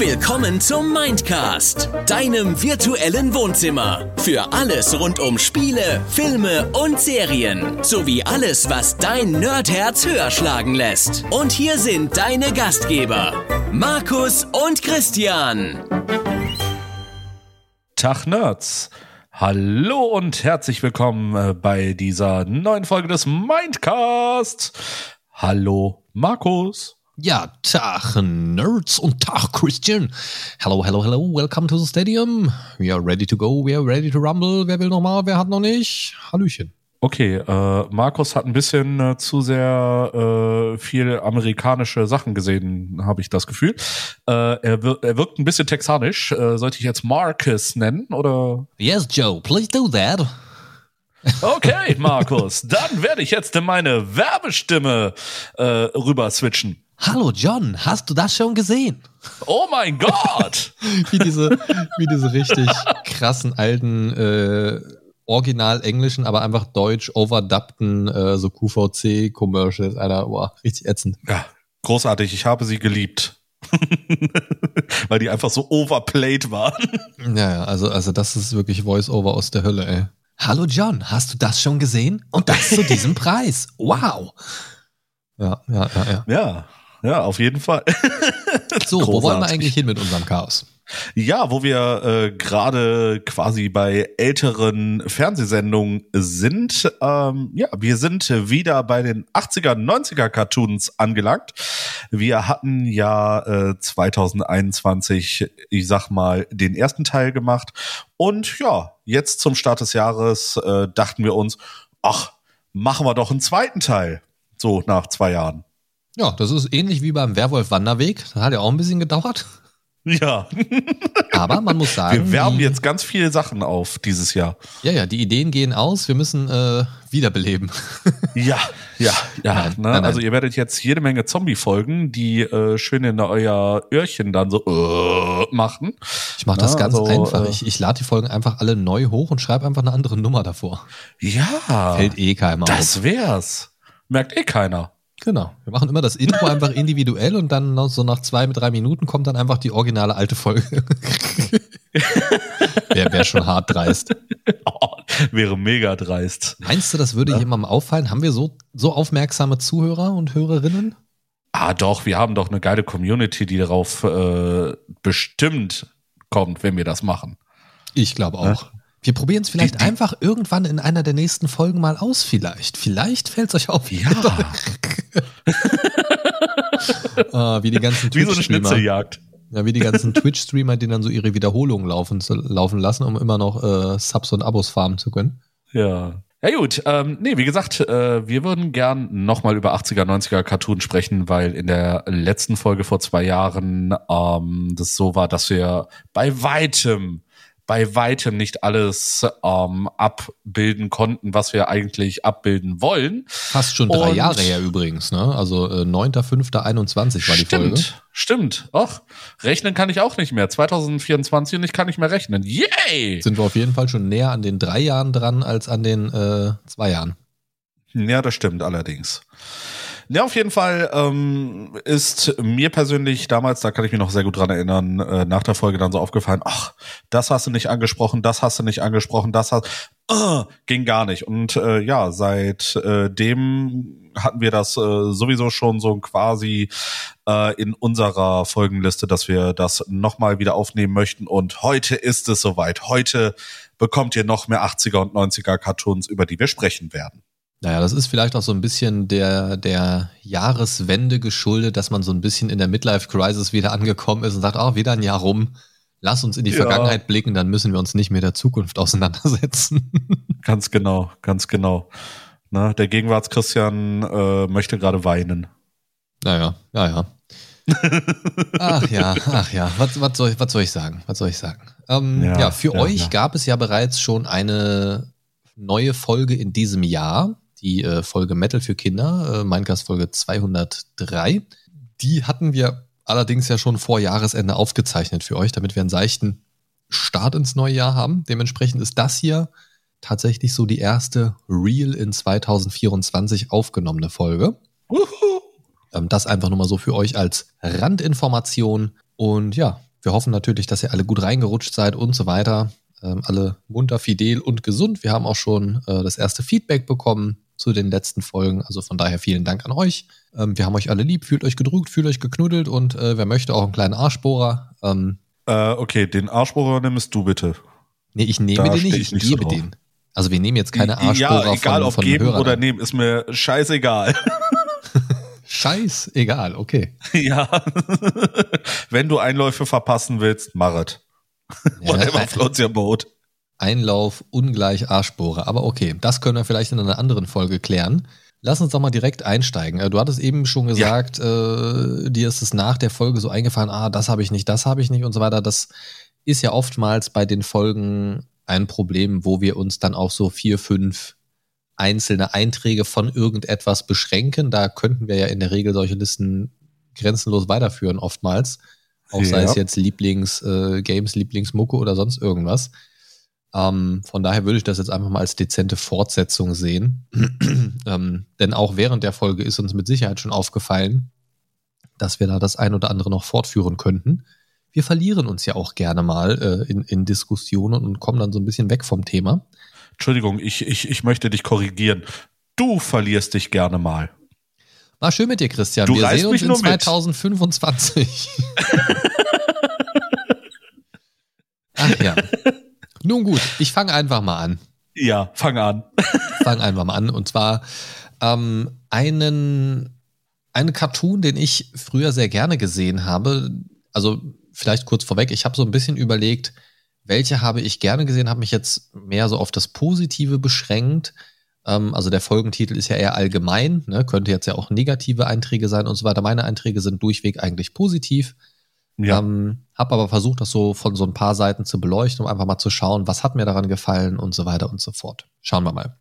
Willkommen zum Mindcast, deinem virtuellen Wohnzimmer. Für alles rund um Spiele, Filme und Serien. Sowie alles, was dein Nerdherz höher schlagen lässt. Und hier sind deine Gastgeber, Markus und Christian. Tag Nerds. Hallo und herzlich willkommen äh, bei dieser neuen Folge des Mindcast. Hallo Markus. Ja, Tag Nerds und Tag Christian. Hello, hello, hello. Welcome to the stadium. We are ready to go. We are ready to rumble. Wer will noch mal? Wer hat noch nicht? Hallöchen. Okay, äh, Markus hat ein bisschen äh, zu sehr äh, viel amerikanische Sachen gesehen, habe ich das Gefühl. Äh, er, wir er wirkt ein bisschen texanisch. Äh, sollte ich jetzt Marcus nennen oder? Yes, Joe, please do that. Okay, Markus, dann werde ich jetzt in meine Werbestimme äh, rüber switchen. Hallo John, hast du das schon gesehen? Oh mein Gott! wie diese, wie diese richtig krassen alten äh, original englischen, aber einfach deutsch overdubbten äh, so QVC-Commercials, Alter, boah, richtig ätzend. Ja, großartig, ich habe sie geliebt. Weil die einfach so overplayed waren. Ja, ja, also, also das ist wirklich Voice-Over aus der Hölle, ey. Hallo John, hast du das schon gesehen? Und das zu diesem Preis. Wow. Ja, ja, ja, ja. Ja, ja, auf jeden Fall. so, Großartig. wo wollen wir eigentlich hin mit unserem Chaos? Ja, wo wir äh, gerade quasi bei älteren Fernsehsendungen sind. Ähm, ja, wir sind wieder bei den 80er, 90er Cartoons angelangt. Wir hatten ja äh, 2021, ich sag mal, den ersten Teil gemacht. Und ja, jetzt zum Start des Jahres äh, dachten wir uns, ach, machen wir doch einen zweiten Teil. So nach zwei Jahren. Ja, das ist ähnlich wie beim Werwolf-Wanderweg. Das hat ja auch ein bisschen gedauert. Ja. Aber man muss sagen. Wir werben jetzt ganz viele Sachen auf dieses Jahr. Ja, ja, die Ideen gehen aus. Wir müssen äh, wiederbeleben. ja, ja, ja. Nein, ne? nein, also ihr werdet jetzt jede Menge Zombie-Folgen, die äh, schön in euer Öhrchen dann so äh, machen. Ich mache das Na, ganz also, einfach. Äh, ich, ich lade die Folgen einfach alle neu hoch und schreibe einfach eine andere Nummer davor. Ja. Fällt eh keiner auf. Das wär's. Merkt eh keiner. Genau. Wir machen immer das Intro einfach individuell und dann so nach zwei, drei Minuten kommt dann einfach die originale alte Folge. Wäre wär schon hart dreist. Oh, wäre mega dreist. Meinst du, das würde ja. jemandem auffallen? Haben wir so, so aufmerksame Zuhörer und Hörerinnen? Ah, doch, wir haben doch eine geile Community, die darauf äh, bestimmt kommt, wenn wir das machen. Ich glaube auch. Ja? Wir probieren es vielleicht die, die, einfach irgendwann in einer der nächsten Folgen mal aus, vielleicht. Vielleicht fällt es euch auf. Ja. ah, wie die ganzen Wie so eine Schnitzeljagd. Ja, wie die ganzen Twitch-Streamer, die dann so ihre Wiederholungen laufen, laufen lassen, um immer noch äh, Subs und Abos farmen zu können. Ja. Ja gut, ähm, nee, wie gesagt, äh, wir würden gern nochmal über 80er, 90er Cartoon sprechen, weil in der letzten Folge vor zwei Jahren ähm, das so war, dass wir bei weitem bei weitem nicht alles ähm, abbilden konnten, was wir eigentlich abbilden wollen. Fast schon drei Und Jahre her übrigens, ne? Also äh, 9.5.21 war die stimmt, Folge. Stimmt, ach, rechnen kann ich auch nicht mehr. 2024 und ich kann nicht mehr rechnen. Yay! Sind wir auf jeden Fall schon näher an den drei Jahren dran als an den äh, zwei Jahren. Ja, das stimmt allerdings. Ja, auf jeden Fall ähm, ist mir persönlich damals, da kann ich mich noch sehr gut dran erinnern, äh, nach der Folge dann so aufgefallen, ach, das hast du nicht angesprochen, das hast du nicht angesprochen, das hast, uh, ging gar nicht. Und äh, ja, seit äh, hatten wir das äh, sowieso schon so quasi äh, in unserer Folgenliste, dass wir das nochmal wieder aufnehmen möchten. Und heute ist es soweit. Heute bekommt ihr noch mehr 80er und 90er Cartoons, über die wir sprechen werden. Naja, das ist vielleicht auch so ein bisschen der, der Jahreswende geschuldet, dass man so ein bisschen in der Midlife-Crisis wieder angekommen ist und sagt, oh, wieder ein Jahr rum, lass uns in die ja. Vergangenheit blicken, dann müssen wir uns nicht mit der Zukunft auseinandersetzen. Ganz genau, ganz genau. Na, der Gegenwarts-Christian äh, möchte gerade weinen. Naja, ja, ja. ach ja, ach ja, was, was, soll, was soll ich sagen? Was soll ich sagen? Ähm, ja, ja, für ja, euch gab es ja bereits schon eine neue Folge in diesem Jahr die äh, Folge Metal für Kinder, äh, Minecast Folge 203. Die hatten wir allerdings ja schon vor Jahresende aufgezeichnet für euch, damit wir einen seichten Start ins neue Jahr haben. Dementsprechend ist das hier tatsächlich so die erste Real in 2024 aufgenommene Folge. Ähm, das einfach nur mal so für euch als Randinformation. Und ja, Wir hoffen natürlich, dass ihr alle gut reingerutscht seid und so weiter. Ähm, alle munter, fidel und gesund. Wir haben auch schon äh, das erste Feedback bekommen zu den letzten Folgen. Also von daher vielen Dank an euch. Ähm, wir haben euch alle lieb, fühlt euch gedrückt, fühlt euch geknuddelt und äh, wer möchte auch einen kleinen Arschbohrer. Ähm, äh, okay, den Arschbohrer nimmst du bitte. Nee, ich nehme da den nicht, ich, ich gebe so den. Also wir nehmen jetzt keine Arschbohrer ja, egal, von, ob von geben Hörern. oder nehmen, ist mir scheißegal. Scheiß, egal, okay. Ja. Wenn du Einläufe verpassen willst, mach es. Ja, Whatever floats your boat. Einlauf ungleich Arschbohrer. Aber okay, das können wir vielleicht in einer anderen Folge klären. Lass uns doch mal direkt einsteigen. Äh, du hattest eben schon gesagt, ja. äh, dir ist es nach der Folge so eingefallen, ah, das habe ich nicht, das habe ich nicht und so weiter. Das ist ja oftmals bei den Folgen ein Problem, wo wir uns dann auf so vier, fünf einzelne Einträge von irgendetwas beschränken. Da könnten wir ja in der Regel solche Listen grenzenlos weiterführen, oftmals. Auch ja. sei es jetzt Lieblings-Games, äh, Lieblingsmucke oder sonst irgendwas. Ähm, von daher würde ich das jetzt einfach mal als dezente Fortsetzung sehen. ähm, denn auch während der Folge ist uns mit Sicherheit schon aufgefallen, dass wir da das ein oder andere noch fortführen könnten. Wir verlieren uns ja auch gerne mal äh, in, in Diskussionen und kommen dann so ein bisschen weg vom Thema. Entschuldigung, ich, ich, ich möchte dich korrigieren. Du verlierst dich gerne mal. War schön mit dir, Christian. Du Wir sehen uns in 2025. Ach ja. Nun gut, ich fange einfach mal an. Ja, fang an. fang einfach mal an. Und zwar ähm, einen, einen Cartoon, den ich früher sehr gerne gesehen habe. Also vielleicht kurz vorweg, ich habe so ein bisschen überlegt, welche habe ich gerne gesehen, habe mich jetzt mehr so auf das Positive beschränkt. Ähm, also der Folgentitel ist ja eher allgemein, ne? könnte jetzt ja auch negative Einträge sein und so weiter. Meine Einträge sind durchweg eigentlich positiv. Ja. Ähm, habe aber versucht, das so von so ein paar Seiten zu beleuchten, um einfach mal zu schauen, was hat mir daran gefallen und so weiter und so fort. Schauen wir mal.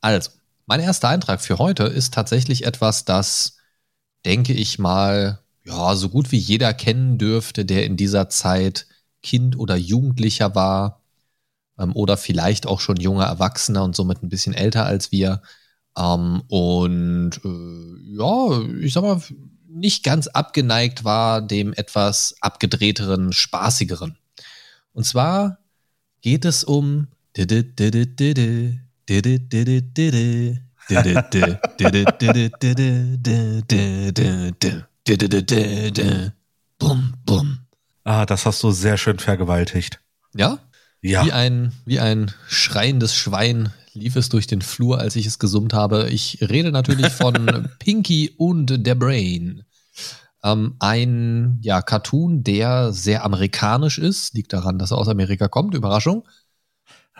Also, mein erster Eintrag für heute ist tatsächlich etwas, das, denke ich mal, ja, so gut wie jeder kennen dürfte, der in dieser Zeit Kind oder Jugendlicher war ähm, oder vielleicht auch schon junger Erwachsener und somit ein bisschen älter als wir. Ähm, und äh, ja, ich sag mal, nicht ganz abgeneigt war dem etwas abgedrehteren, spaßigeren. Und zwar geht es um Bum, bum. Ah, das hast du sehr schön vergewaltigt. Ja? Ja. Wie ein, wie ein schreiendes Schwein lief es durch den Flur, als ich es gesummt habe. Ich rede natürlich von Pinky und der Brain. Ähm, ein ja, Cartoon, der sehr amerikanisch ist. Liegt daran, dass er aus Amerika kommt. Überraschung.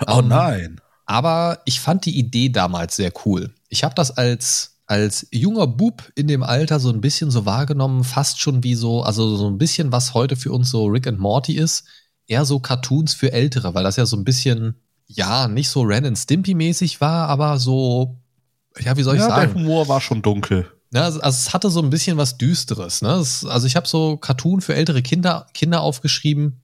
Oh ähm, nein. Aber ich fand die Idee damals sehr cool. Ich habe das als als junger Bub in dem Alter so ein bisschen so wahrgenommen, fast schon wie so, also so ein bisschen, was heute für uns so Rick and Morty ist, eher so Cartoons für Ältere, weil das ja so ein bisschen, ja, nicht so Ren and Stimpy mäßig war, aber so, ja, wie soll ich ja, sagen? Der Humor war schon dunkel. Ja, also, also es hatte so ein bisschen was Düsteres. Ne? Es, also ich habe so Cartoon für ältere Kinder, Kinder aufgeschrieben,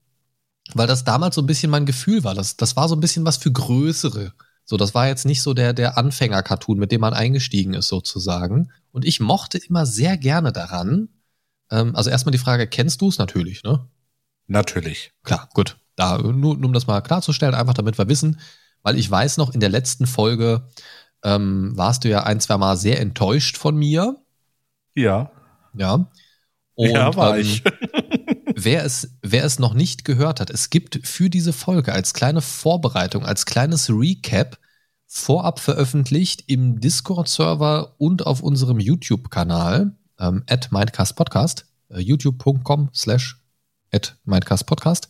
weil das damals so ein bisschen mein Gefühl war. Das, das war so ein bisschen was für Größere. So, das war jetzt nicht so der, der Anfänger-Cartoon, mit dem man eingestiegen ist, sozusagen. Und ich mochte immer sehr gerne daran. Ähm, also erstmal die Frage, kennst du es? Natürlich, ne? Natürlich. Klar, gut. Da, nur, nur um das mal klarzustellen, einfach damit wir wissen, weil ich weiß noch, in der letzten Folge ähm, warst du ja ein, zwei Mal sehr enttäuscht von mir. Ja. Ja. Und, ja, war ähm, ich. wer es, wer es noch nicht gehört hat, es gibt für diese Folge als kleine Vorbereitung, als kleines Recap vorab veröffentlicht im Discord-Server und auf unserem YouTube-Kanal ähm, at mindcastpodcast, äh, youtube.com slash at mindcastpodcast, äh,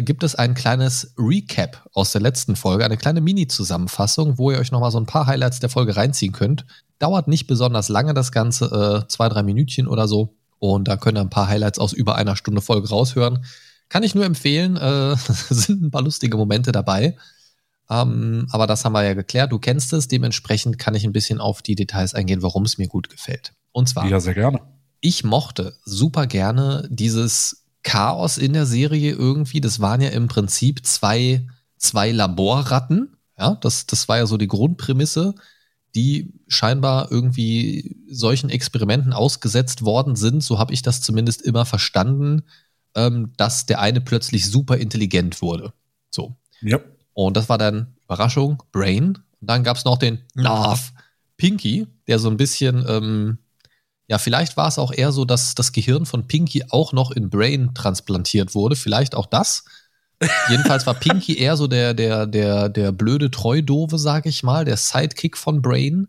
gibt es ein kleines Recap aus der letzten Folge, eine kleine Mini-Zusammenfassung, wo ihr euch nochmal so ein paar Highlights der Folge reinziehen könnt. Dauert nicht besonders lange das Ganze, äh, zwei, drei Minütchen oder so. Und da könnt ihr ein paar Highlights aus über einer Stunde Folge raushören. Kann ich nur empfehlen. Äh, sind ein paar lustige Momente dabei. Ähm, aber das haben wir ja geklärt. Du kennst es. Dementsprechend kann ich ein bisschen auf die Details eingehen, warum es mir gut gefällt. Und zwar. Ja, sehr gerne. Ich mochte super gerne dieses Chaos in der Serie irgendwie. Das waren ja im Prinzip zwei, zwei Laborratten. Ja, das, das war ja so die Grundprämisse die scheinbar irgendwie solchen Experimenten ausgesetzt worden sind. So habe ich das zumindest immer verstanden. ähm, dass der eine plötzlich super intelligent wurde. So. Ja. Und das war dann Überraschung, Brain. Und dann gab es noch den Narf, Pinky, der so ein bisschen, ähm, ja, vielleicht war es auch eher so, dass das Gehirn von Pinky auch noch in Brain transplantiert wurde. Vielleicht auch das. Jedenfalls war Pinky eher so der, der, der, der blöde Treudove, sag ich mal, der Sidekick von Brain.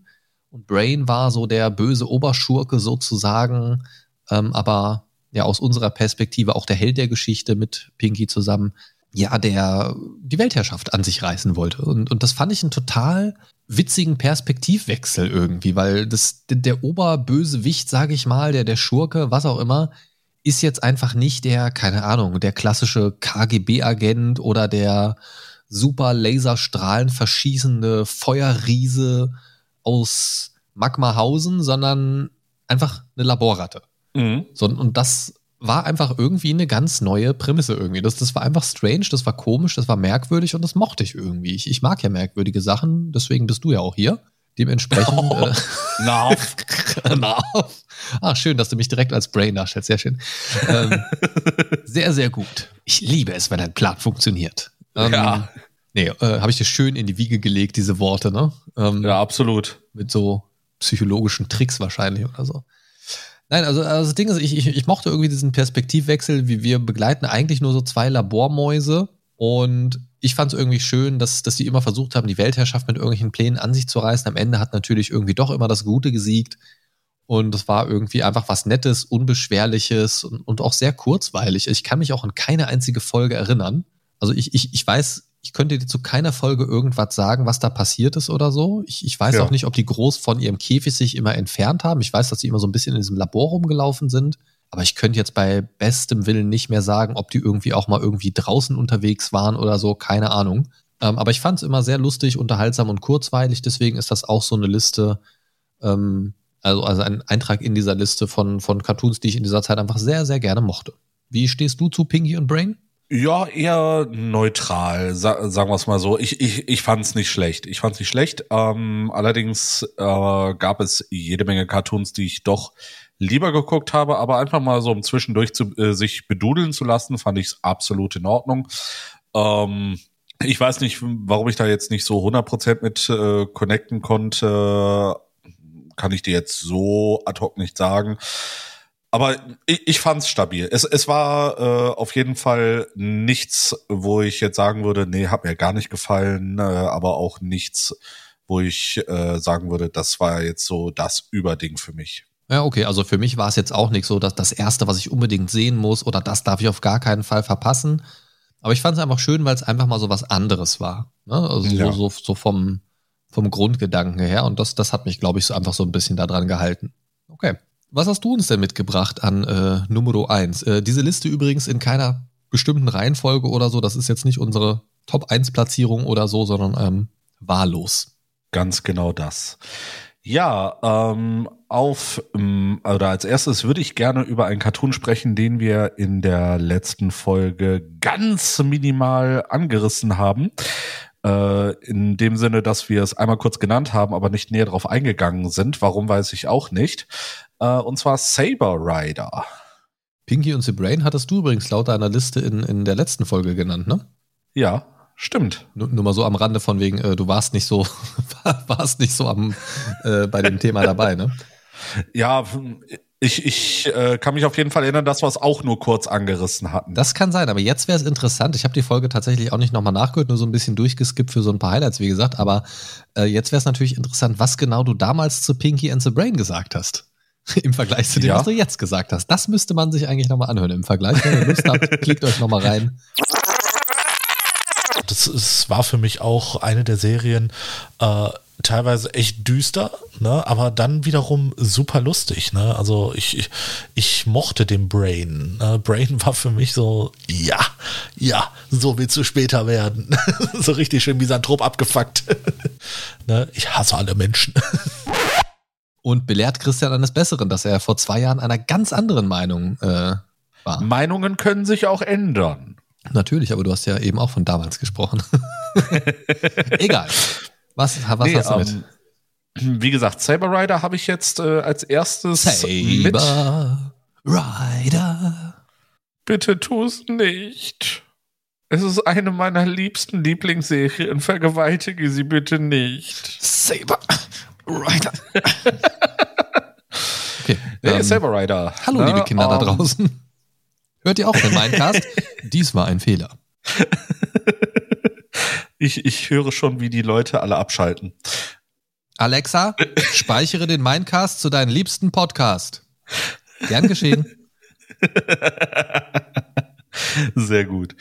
Und Brain war so der böse Oberschurke sozusagen, ähm, aber ja aus unserer Perspektive auch der Held der Geschichte mit Pinky zusammen, ja, der die Weltherrschaft an sich reißen wollte. Und, und das fand ich einen total witzigen Perspektivwechsel irgendwie, weil das, der Oberbösewicht, sage ich mal, der, der Schurke, was auch immer, ist jetzt einfach nicht der, keine Ahnung, der klassische KGB-Agent oder der super Laserstrahlen verschießende Feuerriese aus Magmahausen, sondern einfach eine Laborratte. Mhm. So, und das war einfach irgendwie eine ganz neue Prämisse irgendwie. Das, das war einfach strange, das war komisch, das war merkwürdig und das mochte ich irgendwie. Ich, ich mag ja merkwürdige Sachen, deswegen bist du ja auch hier. Dementsprechend. Oh, äh, Narf. Narf. Ah, schön, dass du mich direkt als Brain darstellst. Sehr schön. Ähm, sehr, sehr gut. Ich liebe es, wenn ein Plan funktioniert. Ähm, ja. Nee, äh, habe ich dir schön in die Wiege gelegt, diese Worte, ne? Ähm, ja, absolut. Mit so psychologischen Tricks wahrscheinlich oder so. Nein, also, also das Ding ist, ich, ich, ich mochte irgendwie diesen Perspektivwechsel, wie wir begleiten eigentlich nur so zwei Labormäuse und ich fand es irgendwie schön, dass, dass die immer versucht haben, die Weltherrschaft mit irgendwelchen Plänen an sich zu reißen. Am Ende hat natürlich irgendwie doch immer das Gute gesiegt. Und es war irgendwie einfach was Nettes, Unbeschwerliches und, und auch sehr kurzweilig. Ich kann mich auch an keine einzige Folge erinnern. Also ich, ich, ich weiß, ich könnte dir zu keiner Folge irgendwas sagen, was da passiert ist oder so. Ich, ich weiß ja. auch nicht, ob die groß von ihrem Käfig sich immer entfernt haben. Ich weiß, dass sie immer so ein bisschen in diesem Labor rumgelaufen sind. Aber ich könnte jetzt bei bestem Willen nicht mehr sagen, ob die irgendwie auch mal irgendwie draußen unterwegs waren oder so. Keine Ahnung. Ähm, aber ich fand es immer sehr lustig, unterhaltsam und kurzweilig. Deswegen ist das auch so eine Liste, ähm, also, also ein Eintrag in dieser Liste von, von Cartoons, die ich in dieser Zeit einfach sehr, sehr gerne mochte. Wie stehst du zu Pinky und Brain? Ja, eher neutral, sa sagen wir es mal so. Ich, ich, ich fand es nicht schlecht. Ich fand es nicht schlecht. Ähm, allerdings äh, gab es jede Menge Cartoons, die ich doch lieber geguckt habe, aber einfach mal so um zwischendurch zu, äh, sich bedudeln zu lassen, fand ich absolut in Ordnung. Ähm, ich weiß nicht, warum ich da jetzt nicht so 100% mit äh, connecten konnte. Kann ich dir jetzt so ad hoc nicht sagen. Aber ich, ich fand es stabil. Es, es war äh, auf jeden Fall nichts, wo ich jetzt sagen würde, nee, hat mir gar nicht gefallen, äh, aber auch nichts, wo ich äh, sagen würde, das war jetzt so das Überding für mich. Ja, okay, also für mich war es jetzt auch nicht so, dass das Erste, was ich unbedingt sehen muss oder das darf ich auf gar keinen Fall verpassen. Aber ich fand es einfach schön, weil es einfach mal so was anderes war. Ne? Also ja. so, so, so vom, vom Grundgedanken her. Und das, das hat mich, glaube ich, so einfach so ein bisschen daran gehalten. Okay. Was hast du uns denn mitgebracht an äh, Nummer 1? Äh, diese Liste übrigens in keiner bestimmten Reihenfolge oder so. Das ist jetzt nicht unsere Top-1-Platzierung oder so, sondern ähm, wahllos. Ganz genau das. Ja, ähm, auf ähm, oder als erstes würde ich gerne über einen Cartoon sprechen, den wir in der letzten Folge ganz minimal angerissen haben. Äh, in dem Sinne, dass wir es einmal kurz genannt haben, aber nicht näher darauf eingegangen sind. Warum weiß ich auch nicht. Äh, und zwar Saber Rider. Pinky und the Brain hattest du übrigens laut deiner Liste in, in der letzten Folge genannt, ne? Ja, stimmt. Nur, nur mal so am Rande von wegen, äh, du warst nicht so, warst nicht so am äh, bei dem Thema dabei, ne? Ja, ich, ich äh, kann mich auf jeden Fall erinnern, dass wir es auch nur kurz angerissen hatten. Das kann sein, aber jetzt wäre es interessant. Ich habe die Folge tatsächlich auch nicht nochmal nachgehört, nur so ein bisschen durchgeskippt für so ein paar Highlights, wie gesagt. Aber äh, jetzt wäre es natürlich interessant, was genau du damals zu Pinky and the Brain gesagt hast. Im Vergleich zu dem, ja. was du jetzt gesagt hast. Das müsste man sich eigentlich nochmal anhören im Vergleich. Wenn ihr Lust habt, klickt euch nochmal rein. Das, das war für mich auch eine der Serien, äh, teilweise echt düster, ne, aber dann wiederum super lustig, ne? Also ich, ich, ich mochte den Brain. Ne? Brain war für mich so, ja, ja, so willst du später werden. so richtig schön misanthrop abgefuckt. ne? Ich hasse alle Menschen. Und belehrt Christian eines Besseren, dass er vor zwei Jahren einer ganz anderen Meinung äh, war. Meinungen können sich auch ändern. Natürlich, aber du hast ja eben auch von damals gesprochen. Egal. Was, was nee, hast du mit? Ähm, wie gesagt, Saber Rider habe ich jetzt äh, als erstes Saber mit. Rider. Bitte tu es nicht. Es ist eine meiner liebsten Lieblingsserien. Vergewaltige sie bitte nicht. Saber Rider. okay. Ähm, Saber Rider. Hallo, Na, liebe Kinder um, da ähm, draußen. Hört ihr auch den Mindcast? Dies war ein Fehler. ich, ich höre schon, wie die Leute alle abschalten. Alexa, speichere den Mindcast zu deinem liebsten Podcast. Gern geschehen. Sehr gut.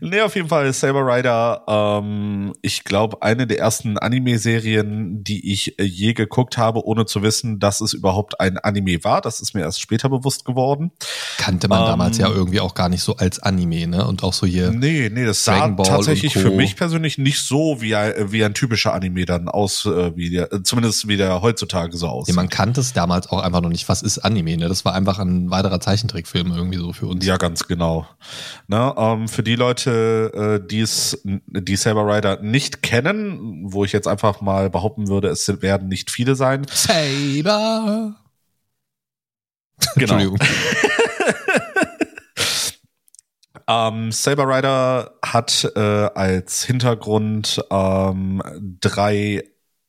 Nee, auf jeden Fall Saber Rider, ähm, ich glaube, eine der ersten Anime-Serien, die ich äh, je geguckt habe, ohne zu wissen, dass es überhaupt ein Anime war. Das ist mir erst später bewusst geworden. Kannte man ähm, damals ja irgendwie auch gar nicht so als Anime, ne? Und auch so hier. Nee, nee, das sah tatsächlich für mich persönlich nicht so wie ein, wie ein typischer Anime dann aus, äh, wie der, zumindest wie der heutzutage so aussieht. Nee, man kannte es damals auch einfach noch nicht. Was ist Anime, ne? Das war einfach ein weiterer Zeichentrickfilm irgendwie so für uns. Ja, ganz genau. Ne, ähm, für die Leute, äh, die es, die Saber Rider nicht kennen, wo ich jetzt einfach mal behaupten würde, es werden nicht viele sein. Saber. Genau. Entschuldigung. ähm, Saber Rider hat äh, als Hintergrund ähm, drei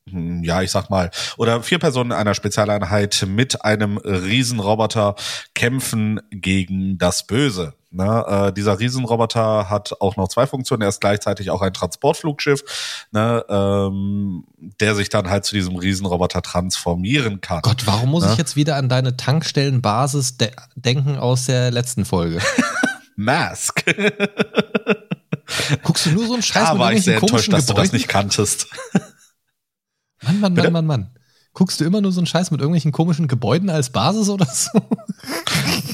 hm, ja, ich sag mal, oder vier Personen einer Spezialeinheit mit einem Riesenroboter kämpfen gegen das Böse. Ne, äh, dieser Riesenroboter hat auch noch zwei Funktionen. Er ist gleichzeitig auch ein Transportflugschiff, ne, ähm, der sich dann halt zu diesem Riesenroboter transformieren kann. Gott, warum muss ne? ich jetzt wieder an deine Tankstellenbasis de denken aus der letzten Folge? Mask. Guckst du nur so einen Scheiß da war ich sehr enttäuscht, dass du das nicht kanntest. Mann, Mann, Mann, Mann, Mann. Guckst du immer nur so einen Scheiß mit irgendwelchen komischen Gebäuden als Basis oder so?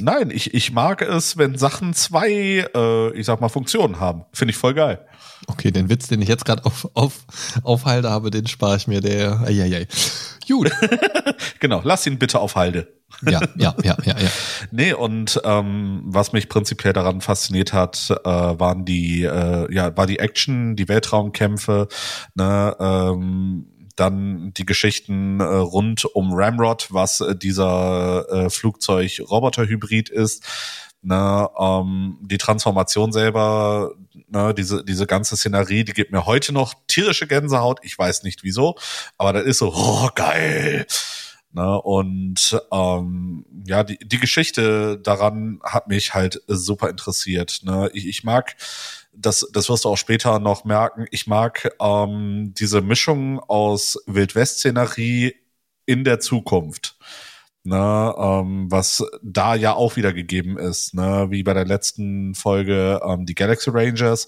Nein, ich, ich mag es, wenn Sachen zwei, äh, ich sag mal, Funktionen haben. Finde ich voll geil. Okay, den Witz, den ich jetzt gerade auf, auf, aufhalte habe, den spare ich mir. Der, eieiei. Gut. genau, lass ihn bitte auf Halde. ja, ja, ja, ja, ja. Nee, und ähm, was mich prinzipiell daran fasziniert hat, äh, waren die, äh, ja, war die Action, die Weltraumkämpfe, ne, ähm, dann die Geschichten äh, rund um Ramrod, was äh, dieser äh, Flugzeug-Roboter-Hybrid ist. Ne, ähm, die Transformation selber, ne, diese, diese ganze Szenerie, die gibt mir heute noch tierische Gänsehaut. Ich weiß nicht wieso, aber das ist so, oh, geil. Ne, und ähm, ja, die, die Geschichte daran hat mich halt super interessiert. Ne? Ich, ich mag das, das wirst du auch später noch merken. Ich mag ähm, diese Mischung aus Wildwest-Szenerie in der Zukunft. Ne, ähm, was da ja auch wieder gegeben ist, ne, wie bei der letzten Folge ähm, die Galaxy Rangers,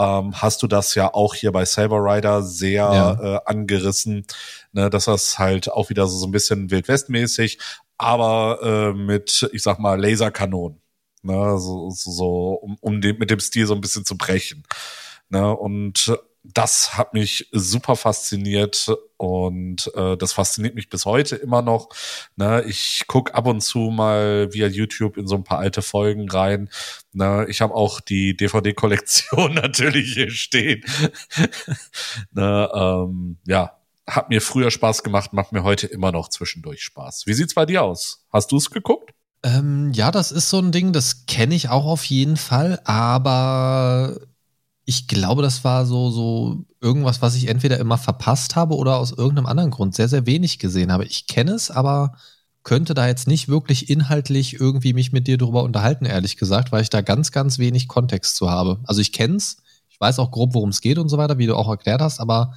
ähm, hast du das ja auch hier bei Saber Rider sehr ja. äh, angerissen, ne, dass das halt auch wieder so, so ein bisschen Wildwestmäßig, aber äh, mit, ich sag mal, Laserkanonen. Ne, so, so, so um, um dem, mit dem Stil so ein bisschen zu brechen. Ne, und das hat mich super fasziniert und äh, das fasziniert mich bis heute immer noch. Ne, ich guck ab und zu mal via YouTube in so ein paar alte Folgen rein. Ne, ich habe auch die DVD-Kollektion natürlich hier stehen. ne, ähm, ja, hat mir früher Spaß gemacht, macht mir heute immer noch zwischendurch Spaß. Wie sieht's bei dir aus? Hast du es geguckt? Ähm, ja, das ist so ein Ding, das kenne ich auch auf jeden Fall, aber ich glaube, das war so, so irgendwas, was ich entweder immer verpasst habe oder aus irgendeinem anderen Grund sehr, sehr wenig gesehen habe. Ich kenne es, aber könnte da jetzt nicht wirklich inhaltlich irgendwie mich mit dir drüber unterhalten, ehrlich gesagt, weil ich da ganz, ganz wenig Kontext zu habe. Also ich kenne es, ich weiß auch grob, worum es geht und so weiter, wie du auch erklärt hast, aber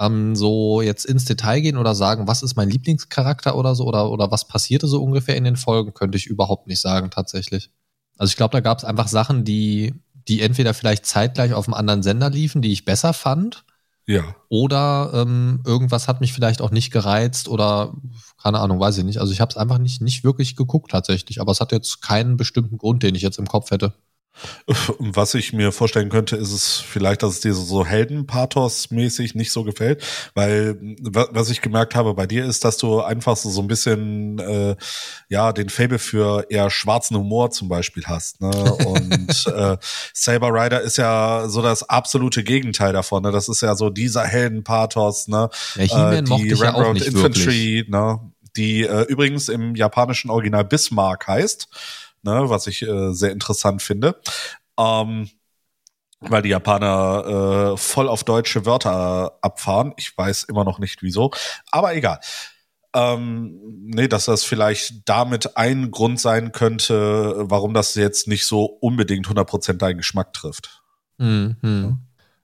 ähm, so jetzt ins Detail gehen oder sagen, was ist mein Lieblingscharakter oder so oder, oder was passierte so ungefähr in den Folgen, könnte ich überhaupt nicht sagen tatsächlich. Also ich glaube, da gab es einfach Sachen, die, die entweder vielleicht zeitgleich auf einem anderen Sender liefen, die ich besser fand. Ja. Oder ähm, irgendwas hat mich vielleicht auch nicht gereizt oder keine Ahnung, weiß ich nicht. Also ich habe es einfach nicht, nicht wirklich geguckt tatsächlich, aber es hat jetzt keinen bestimmten Grund, den ich jetzt im Kopf hätte. Was ich mir vorstellen könnte, ist es vielleicht, dass es dir so Heldenpathos-mäßig nicht so gefällt, weil was ich gemerkt habe bei dir ist, dass du einfach so, so ein bisschen äh, ja den Fable für eher schwarzen Humor zum Beispiel hast. Ne? Und äh, Saber Rider ist ja so das absolute Gegenteil davon. Ne? Das ist ja so dieser Heldenpathos, ne? Ja, äh, die Railroad ja Infantry, ne? die äh, übrigens im japanischen Original Bismarck heißt ne, was ich äh, sehr interessant finde. Ähm, weil die Japaner äh, voll auf deutsche Wörter abfahren. Ich weiß immer noch nicht wieso, aber egal. Ähm, nee, dass das vielleicht damit ein Grund sein könnte, warum das jetzt nicht so unbedingt 100% deinen Geschmack trifft. Mhm.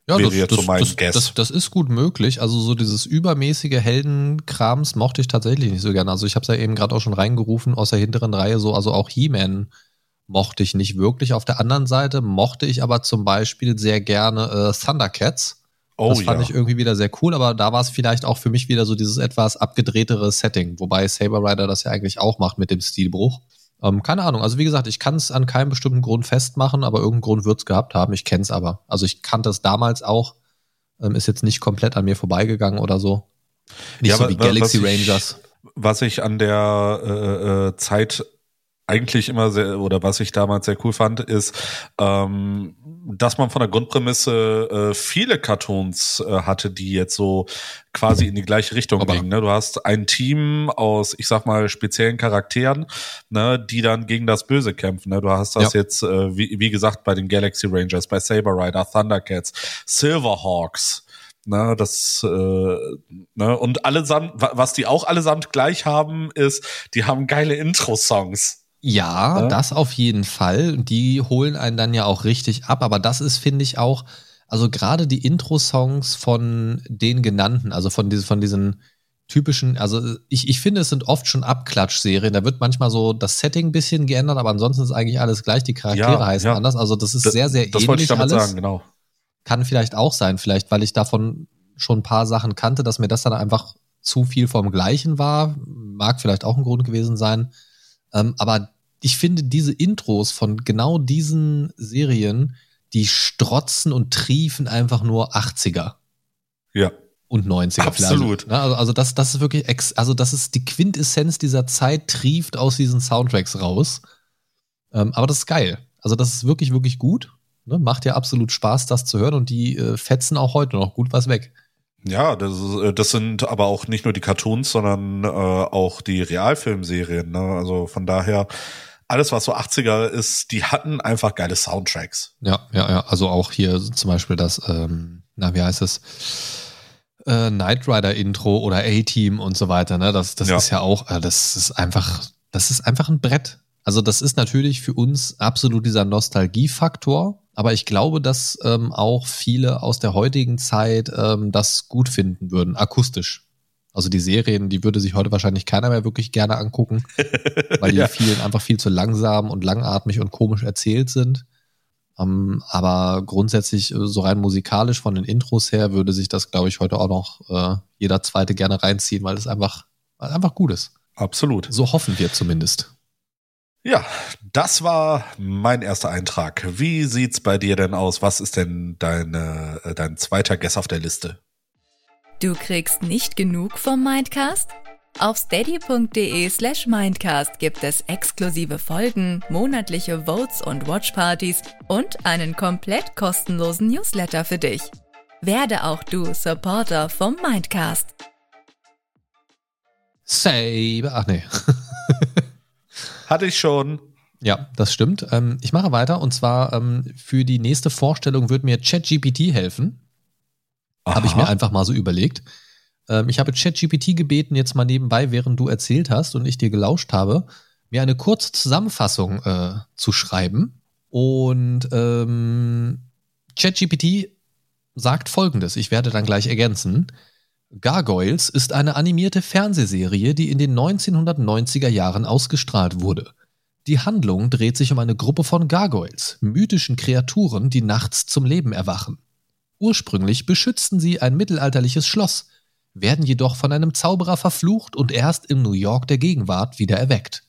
Ja, Wäre das, jetzt das, so mein das, Guess. Das, das, ist gut möglich. Also so dieses übermäßige Heldenkrams mochte ich tatsächlich nicht so gerne. Also ich habe es ja eben gerade auch schon reingerufen aus der hinteren Reihe so, also auch He-Man mochte ich nicht wirklich. Auf der anderen Seite mochte ich aber zum Beispiel sehr gerne äh, Thundercats. Oh, das fand ja. ich irgendwie wieder sehr cool, aber da war es vielleicht auch für mich wieder so dieses etwas abgedrehtere Setting, wobei Saber Rider das ja eigentlich auch macht mit dem Stilbruch. Ähm, keine Ahnung, also wie gesagt, ich kann es an keinem bestimmten Grund festmachen, aber irgendeinen Grund wird es gehabt haben. Ich kenne es aber. Also ich kannte es damals auch, ähm, ist jetzt nicht komplett an mir vorbeigegangen oder so. Nicht ja, so wie Galaxy Rangers. was ich an der äh, äh, Zeit eigentlich immer sehr, oder was ich damals sehr cool fand, ist, ähm, dass man von der Grundprämisse äh, viele Cartoons äh, hatte, die jetzt so quasi in die gleiche Richtung Aber gingen. Ne? Du hast ein Team aus, ich sag mal, speziellen Charakteren, ne, die dann gegen das Böse kämpfen. Ne? Du hast das ja. jetzt, äh, wie, wie gesagt, bei den Galaxy Rangers, bei Saber Rider, Thundercats, Silverhawks. Ne, das äh, ne, und allesamt, was die auch allesamt gleich haben, ist, die haben geile Intro-Songs. Ja, ja, das auf jeden Fall. Die holen einen dann ja auch richtig ab. Aber das ist, finde ich, auch, also gerade die Intro-Songs von den genannten, also von, diese, von diesen typischen, also ich, ich finde, es sind oft schon Abklatsch-Serien. Da wird manchmal so das Setting ein bisschen geändert, aber ansonsten ist eigentlich alles gleich. Die Charaktere ja, heißen ja. anders. Also das ist das, sehr, sehr das ähnlich. Das wollte ich damit alles. sagen, genau. Kann vielleicht auch sein, vielleicht, weil ich davon schon ein paar Sachen kannte, dass mir das dann einfach zu viel vom Gleichen war. Mag vielleicht auch ein Grund gewesen sein. Ähm, aber ich finde diese Intros von genau diesen Serien, die strotzen und triefen einfach nur 80er. Ja. Und 90er Absolut. vielleicht. Also, also das, das ist wirklich, ex, also das ist die Quintessenz dieser Zeit, trieft aus diesen Soundtracks raus. Ähm, aber das ist geil. Also das ist wirklich, wirklich gut. Ne? Macht ja absolut Spaß, das zu hören und die äh, fetzen auch heute noch gut was weg. Ja, das, äh, das sind aber auch nicht nur die Cartoons, sondern äh, auch die Realfilmserien. Ne? Also von daher, alles, was so 80er ist, die hatten einfach geile Soundtracks. Ja, ja, ja. Also auch hier zum Beispiel das, ähm, na, wie heißt es? Äh, Knight Rider Intro oder A-Team und so weiter, ne? Das, das ja. ist ja auch, äh, das ist einfach, das ist einfach ein Brett. Also das ist natürlich für uns absolut dieser Nostalgiefaktor, aber ich glaube, dass ähm, auch viele aus der heutigen Zeit ähm, das gut finden würden, akustisch. Also die Serien, die würde sich heute wahrscheinlich keiner mehr wirklich gerne angucken, weil die ja. vielen einfach viel zu langsam und langatmig und komisch erzählt sind. Um, ähm, aber grundsätzlich, äh, so rein musikalisch von den Intros her, würde sich das, glaube ich, heute auch noch äh, jeder zweite gerne reinziehen, weil es einfach, weil einfach gut ist. Absolut. So hoffen wir zumindest. Ja, das war mein erster Eintrag. Wie sieht's bei dir denn aus? Was ist denn deine, äh, dein zweiter Guess auf der Liste? Du kriegst nicht genug vom Mindcast? Auf steady.de slash Mindcast gibt es exklusive Folgen, monatliche Votes und Watchpartys und einen komplett kostenlosen Newsletter für dich. Werde auch du Supporter vom Mindcast. Save. Ach nee. Hatte ich schon. Ja, das stimmt. Ähm, ich mache weiter und zwar ähm, für die nächste Vorstellung wird mir ChatGPT helfen. Habe ich mir einfach mal so überlegt. Ähm, ich habe ChatGPT gebeten, jetzt mal nebenbei, während du erzählt hast und ich dir gelauscht habe, mir eine kurze Zusammenfassung äh, zu schreiben. Und ähm, ChatGPT sagt folgendes, ich werde dann gleich ergänzen. Gargoyles ist eine animierte Fernsehserie, die in den 1990er Jahren ausgestrahlt wurde. Die Handlung dreht sich um eine Gruppe von Gargoyles, mythischen Kreaturen, die nachts zum Leben erwachen. Ursprünglich beschützten sie ein mittelalterliches Schloss, werden jedoch von einem Zauberer verflucht und erst in New York der Gegenwart wieder erweckt.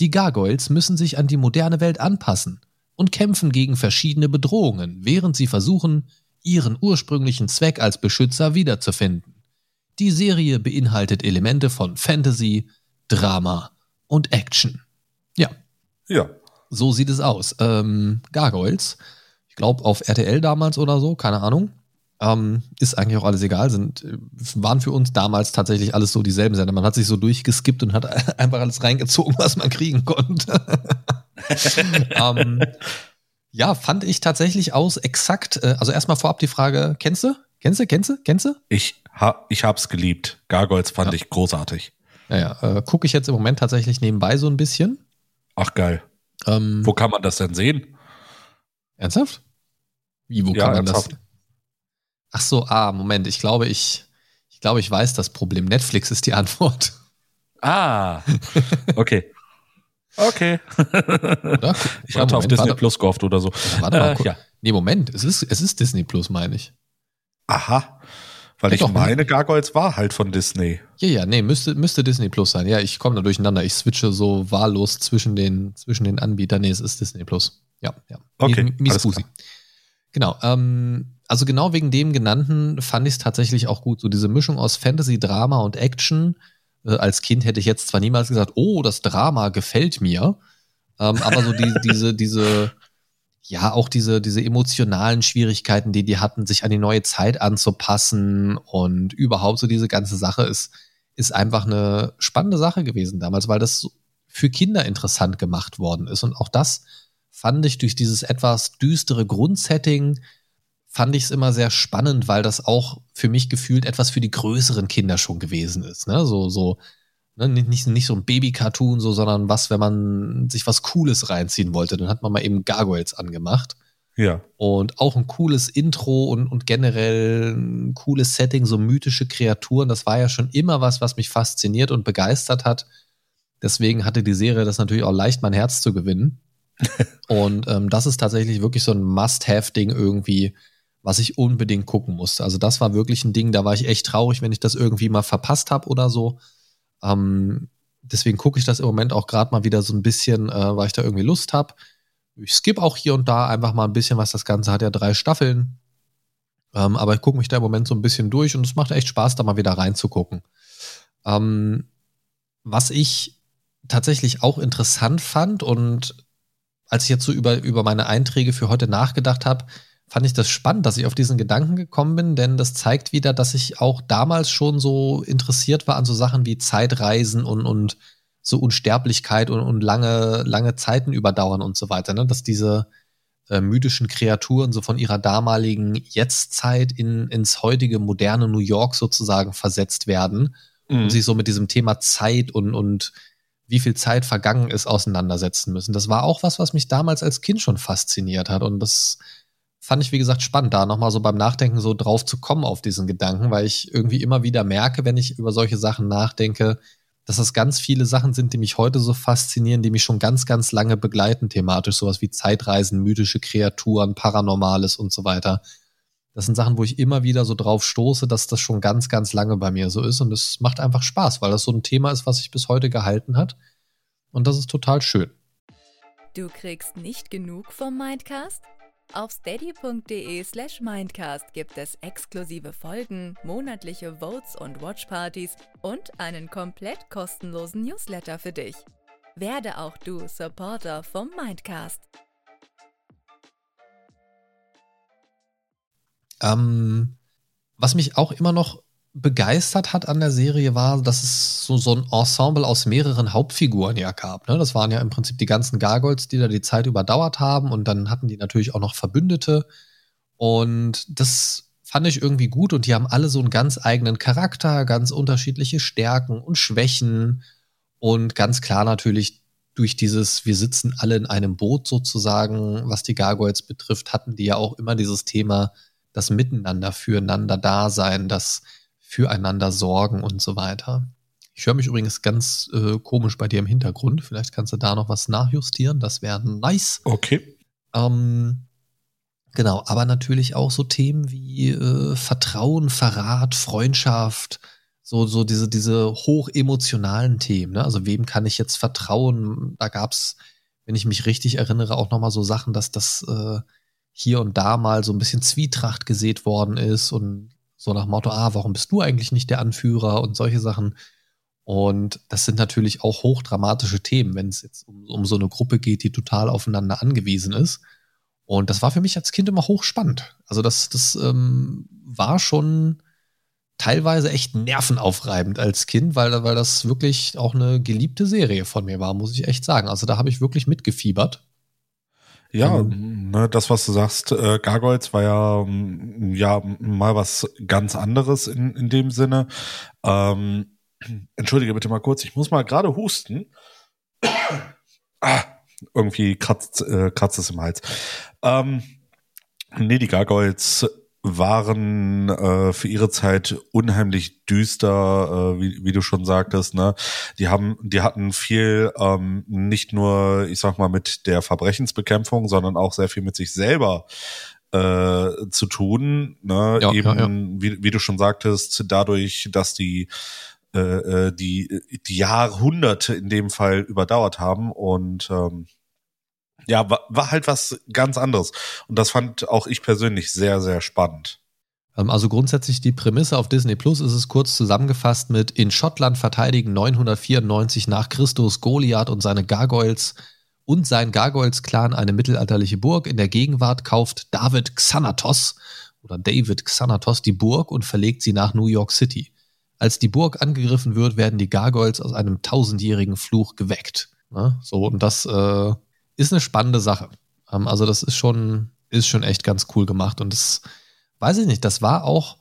Die Gargoyles müssen sich an die moderne Welt anpassen und kämpfen gegen verschiedene Bedrohungen, während sie versuchen, ihren ursprünglichen Zweck als Beschützer wiederzufinden. Die Serie beinhaltet Elemente von Fantasy, Drama und Action. Ja. Ja. So sieht es aus. Ähm, Gargoyles ich glaube auf RTL damals oder so, keine Ahnung. Ähm, ist eigentlich auch alles egal, sind, waren für uns damals tatsächlich alles so dieselben Sender. Man hat sich so durchgeskippt und hat einfach alles reingezogen, was man kriegen konnte. ähm, ja, fand ich tatsächlich aus exakt, äh, also erstmal vorab die Frage, kennst du? Kennst du, kennst du, kennst du? Ich, ha, ich hab's geliebt. Gargoyles fand ja. ich großartig. Naja, äh, gucke ich jetzt im Moment tatsächlich nebenbei so ein bisschen. Ach geil. Ähm, wo kann man das denn sehen? Ernsthaft? Wie, wo ja, kann man ernsthaft. das? Ach so, ah, Moment, ich glaube, ich, ich glaube, ich weiß das Problem. Netflix ist die Antwort. Ah, okay. Okay. Oder? Ich hatte Moment, auf Disney Plus gehofft oder so. Warte mal, äh, ja. Nee, Moment, es ist, es ist Disney Plus, meine ich. Aha. Weil ja, ich doch, meine, Gargoyles war halt von Disney. Ja, ja, nee, müsste, müsste Disney Plus sein. Ja, ich komme da durcheinander. Ich switche so wahllos zwischen den, zwischen den Anbietern. Nee, es ist Disney Plus. Ja, ja. Okay. Mies Genau. Ähm, also genau wegen dem genannten fand ich es tatsächlich auch gut. So diese Mischung aus Fantasy, Drama und Action. Äh, als Kind hätte ich jetzt zwar niemals gesagt, oh, das Drama gefällt mir. Ähm, aber so die, diese, diese, ja, auch diese, diese emotionalen Schwierigkeiten, die die hatten, sich an die neue Zeit anzupassen und überhaupt so diese ganze Sache ist, ist einfach eine spannende Sache gewesen damals, weil das für Kinder interessant gemacht worden ist. Und auch das fand ich durch dieses etwas düstere Grundsetting, fand ich es immer sehr spannend, weil das auch für mich gefühlt etwas für die größeren Kinder schon gewesen ist. Ne? So, so Ne, nicht, nicht so ein Baby-Cartoon, so, sondern was, wenn man sich was Cooles reinziehen wollte, dann hat man mal eben Gargoyles angemacht. Ja. Und auch ein cooles Intro und, und generell ein cooles Setting, so mythische Kreaturen. Das war ja schon immer was, was mich fasziniert und begeistert hat. Deswegen hatte die Serie das natürlich auch leicht, mein Herz zu gewinnen. und ähm, das ist tatsächlich wirklich so ein Must-Have-Ding irgendwie, was ich unbedingt gucken musste. Also das war wirklich ein Ding, da war ich echt traurig, wenn ich das irgendwie mal verpasst habe oder so. Ähm, deswegen gucke ich das im Moment auch gerade mal wieder so ein bisschen, äh, weil ich da irgendwie Lust habe. Ich skippe auch hier und da einfach mal ein bisschen was. Das Ganze hat ja drei Staffeln. Ähm, aber ich gucke mich da im Moment so ein bisschen durch und es macht echt Spaß, da mal wieder reinzugucken. Ähm, was ich tatsächlich auch interessant fand und als ich jetzt so über, über meine Einträge für heute nachgedacht habe, fand ich das spannend, dass ich auf diesen Gedanken gekommen bin, denn das zeigt wieder, dass ich auch damals schon so interessiert war an so Sachen wie Zeitreisen und, und so Unsterblichkeit und, und lange, lange Zeiten überdauern und so weiter, ne? dass diese äh, mythischen Kreaturen so von ihrer damaligen Jetztzeit in, ins heutige moderne New York sozusagen versetzt werden mhm. und sich so mit diesem Thema Zeit und, und wie viel Zeit vergangen ist, auseinandersetzen müssen. Das war auch was, was mich damals als Kind schon fasziniert hat und das fand ich, wie gesagt, spannend, da nochmal so beim Nachdenken so drauf zu kommen auf diesen Gedanken, weil ich irgendwie immer wieder merke, wenn ich über solche Sachen nachdenke, dass das ganz viele Sachen sind, die mich heute so faszinieren, die mich schon ganz, ganz lange begleiten thematisch, sowas wie Zeitreisen, mythische Kreaturen, Paranormales und so weiter. Das sind Sachen, wo ich immer wieder so drauf stoße, dass das schon ganz, ganz lange bei mir so ist und es macht einfach Spaß, weil das so ein Thema ist, was sich bis heute gehalten hat und das ist total schön. Du kriegst nicht genug vom Mindcast? Auf steady.de slash mindcast gibt es exklusive Folgen, monatliche Votes und Watchpartys und einen komplett kostenlosen Newsletter für dich. Werde auch du Supporter vom Mindcast. Ähm, was mich auch immer noch begeistert hat an der Serie war, dass es so, so ein Ensemble aus mehreren Hauptfiguren ja gab. Ne? Das waren ja im Prinzip die ganzen Gargoyles, die da die Zeit überdauert haben und dann hatten die natürlich auch noch Verbündete und das fand ich irgendwie gut und die haben alle so einen ganz eigenen Charakter, ganz unterschiedliche Stärken und Schwächen und ganz klar natürlich durch dieses, wir sitzen alle in einem Boot sozusagen, was die Gargoyles betrifft, hatten die ja auch immer dieses Thema, das Miteinander, füreinander Dasein, das füreinander sorgen und so weiter. Ich höre mich übrigens ganz äh, komisch bei dir im Hintergrund. Vielleicht kannst du da noch was nachjustieren. Das wäre nice. Okay. Ähm, genau, aber natürlich auch so Themen wie äh, Vertrauen, Verrat, Freundschaft, so, so diese, diese hochemotionalen Themen. Ne? Also wem kann ich jetzt vertrauen? Da gab es, wenn ich mich richtig erinnere, auch nochmal so Sachen, dass das äh, hier und da mal so ein bisschen Zwietracht gesät worden ist und so nach Motto, ah, warum bist du eigentlich nicht der Anführer und solche Sachen. Und das sind natürlich auch hochdramatische Themen, wenn es jetzt um, um so eine Gruppe geht, die total aufeinander angewiesen ist. Und das war für mich als Kind immer hochspannend. Also das, das ähm, war schon teilweise echt nervenaufreibend als Kind, weil, weil das wirklich auch eine geliebte Serie von mir war, muss ich echt sagen. Also da habe ich wirklich mitgefiebert. Ja, ähm, ne, das, was du sagst, äh, Gargoyles war ja, mm, ja mal was ganz anderes in, in dem Sinne. Ähm, entschuldige bitte mal kurz, ich muss mal gerade husten. ah, irgendwie kratzt, äh, kratzt es im Hals. Ähm, nee, die Gargoyles waren äh, für ihre Zeit unheimlich düster, äh, wie, wie du schon sagtest. Ne, die haben, die hatten viel ähm, nicht nur, ich sag mal, mit der Verbrechensbekämpfung, sondern auch sehr viel mit sich selber äh, zu tun. Ne? Ja, Eben, ja, ja. Wie, wie du schon sagtest, dadurch, dass die äh, äh die die Jahrhunderte in dem Fall überdauert haben und ähm, ja, war, war halt was ganz anderes. Und das fand auch ich persönlich sehr, sehr spannend. Ähm, also grundsätzlich die Prämisse auf Disney Plus ist es kurz zusammengefasst mit in Schottland verteidigen 994 nach Christus Goliath und seine Gargoyles und sein Gargoyles-Clan eine mittelalterliche Burg. In der Gegenwart kauft David Xanatos oder David Xanatos die Burg und verlegt sie nach New York City. Als die Burg angegriffen wird, werden die Gargoyles aus einem tausendjährigen Fluch geweckt. Ne? So, und das äh, ist eine spannende Sache. Ähm, also das ist schon, ist schon echt ganz cool gemacht und das, weiß ich nicht, das war auch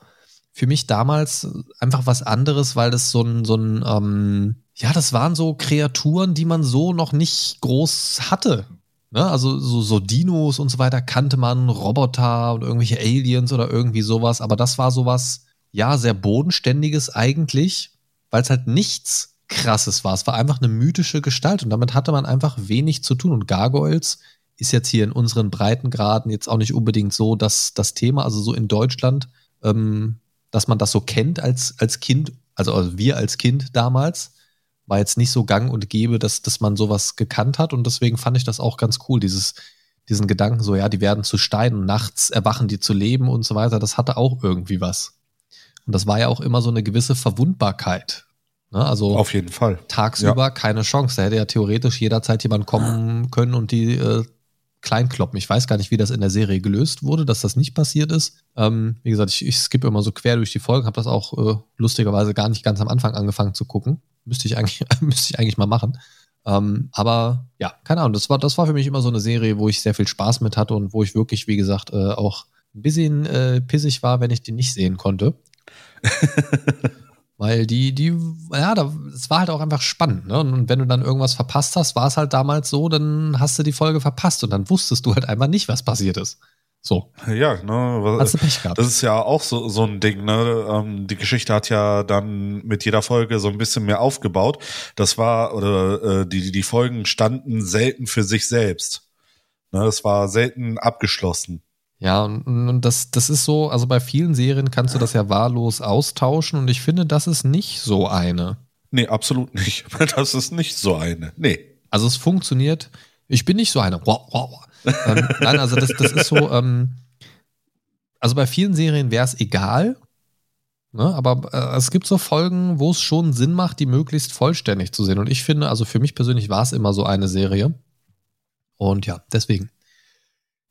für mich damals einfach was anderes, weil das so ein, so ein, ähm, ja, das waren so Kreaturen, die man so noch nicht groß hatte. Ne? Also so, so Dinos und so weiter kannte man, Roboter und irgendwelche Aliens oder irgendwie sowas, aber das war sowas, ja, sehr bodenständiges eigentlich, weil es halt nichts krasses war. Es war einfach eine mythische Gestalt und damit hatte man einfach wenig zu tun. Und Gargoyles ist jetzt hier in unseren Breitengraden jetzt auch nicht unbedingt so, dass das Thema, also so in Deutschland, ähm, dass man das so kennt als, als Kind, also, also wir als Kind damals, war jetzt nicht so gang und gäbe, dass, dass man sowas gekannt hat. Und deswegen fand ich das auch ganz cool, dieses, diesen Gedanken so, ja, die werden zu Stein und nachts erwachen die zu leben und so weiter. Das hatte auch irgendwie was. Und das war ja auch immer so eine gewisse Verwundbarkeit. Ne? Also auf jeden Fall. Tagsüber ja. keine Chance. Da hätte ja theoretisch jederzeit jemand kommen können und die äh, kleinkloppen. Ich weiß gar nicht, wie das in der Serie gelöst wurde, dass das nicht passiert ist. Ähm, wie gesagt, ich, ich skippe immer so quer durch die Folgen, habe das auch äh, lustigerweise gar nicht ganz am Anfang angefangen zu gucken. Müsste ich eigentlich, müsste ich eigentlich mal machen. Ähm, aber ja, keine Ahnung, das war, das war für mich immer so eine Serie, wo ich sehr viel Spaß mit hatte und wo ich wirklich, wie gesagt, äh, auch ein bisschen äh, pissig war, wenn ich die nicht sehen konnte. Weil die, die, ja, es war halt auch einfach spannend, ne? Und wenn du dann irgendwas verpasst hast, war es halt damals so, dann hast du die Folge verpasst und dann wusstest du halt einfach nicht, was passiert ist. So. Ja, ne, hast du Pech gehabt. das ist ja auch so, so ein Ding, ne? Ähm, die Geschichte hat ja dann mit jeder Folge so ein bisschen mehr aufgebaut. Das war, oder äh, die, die Folgen standen selten für sich selbst. Ne, das war selten abgeschlossen. Ja, und, und das, das ist so, also bei vielen Serien kannst du das ja wahllos austauschen und ich finde, das ist nicht so eine. Nee, absolut nicht. Das ist nicht so eine. Nee. Also es funktioniert. Ich bin nicht so eine. Wow, wow. ähm, nein, also das, das ist so, ähm, also bei vielen Serien wäre es egal, ne? aber äh, es gibt so Folgen, wo es schon Sinn macht, die möglichst vollständig zu sehen. Und ich finde, also für mich persönlich war es immer so eine Serie. Und ja, deswegen.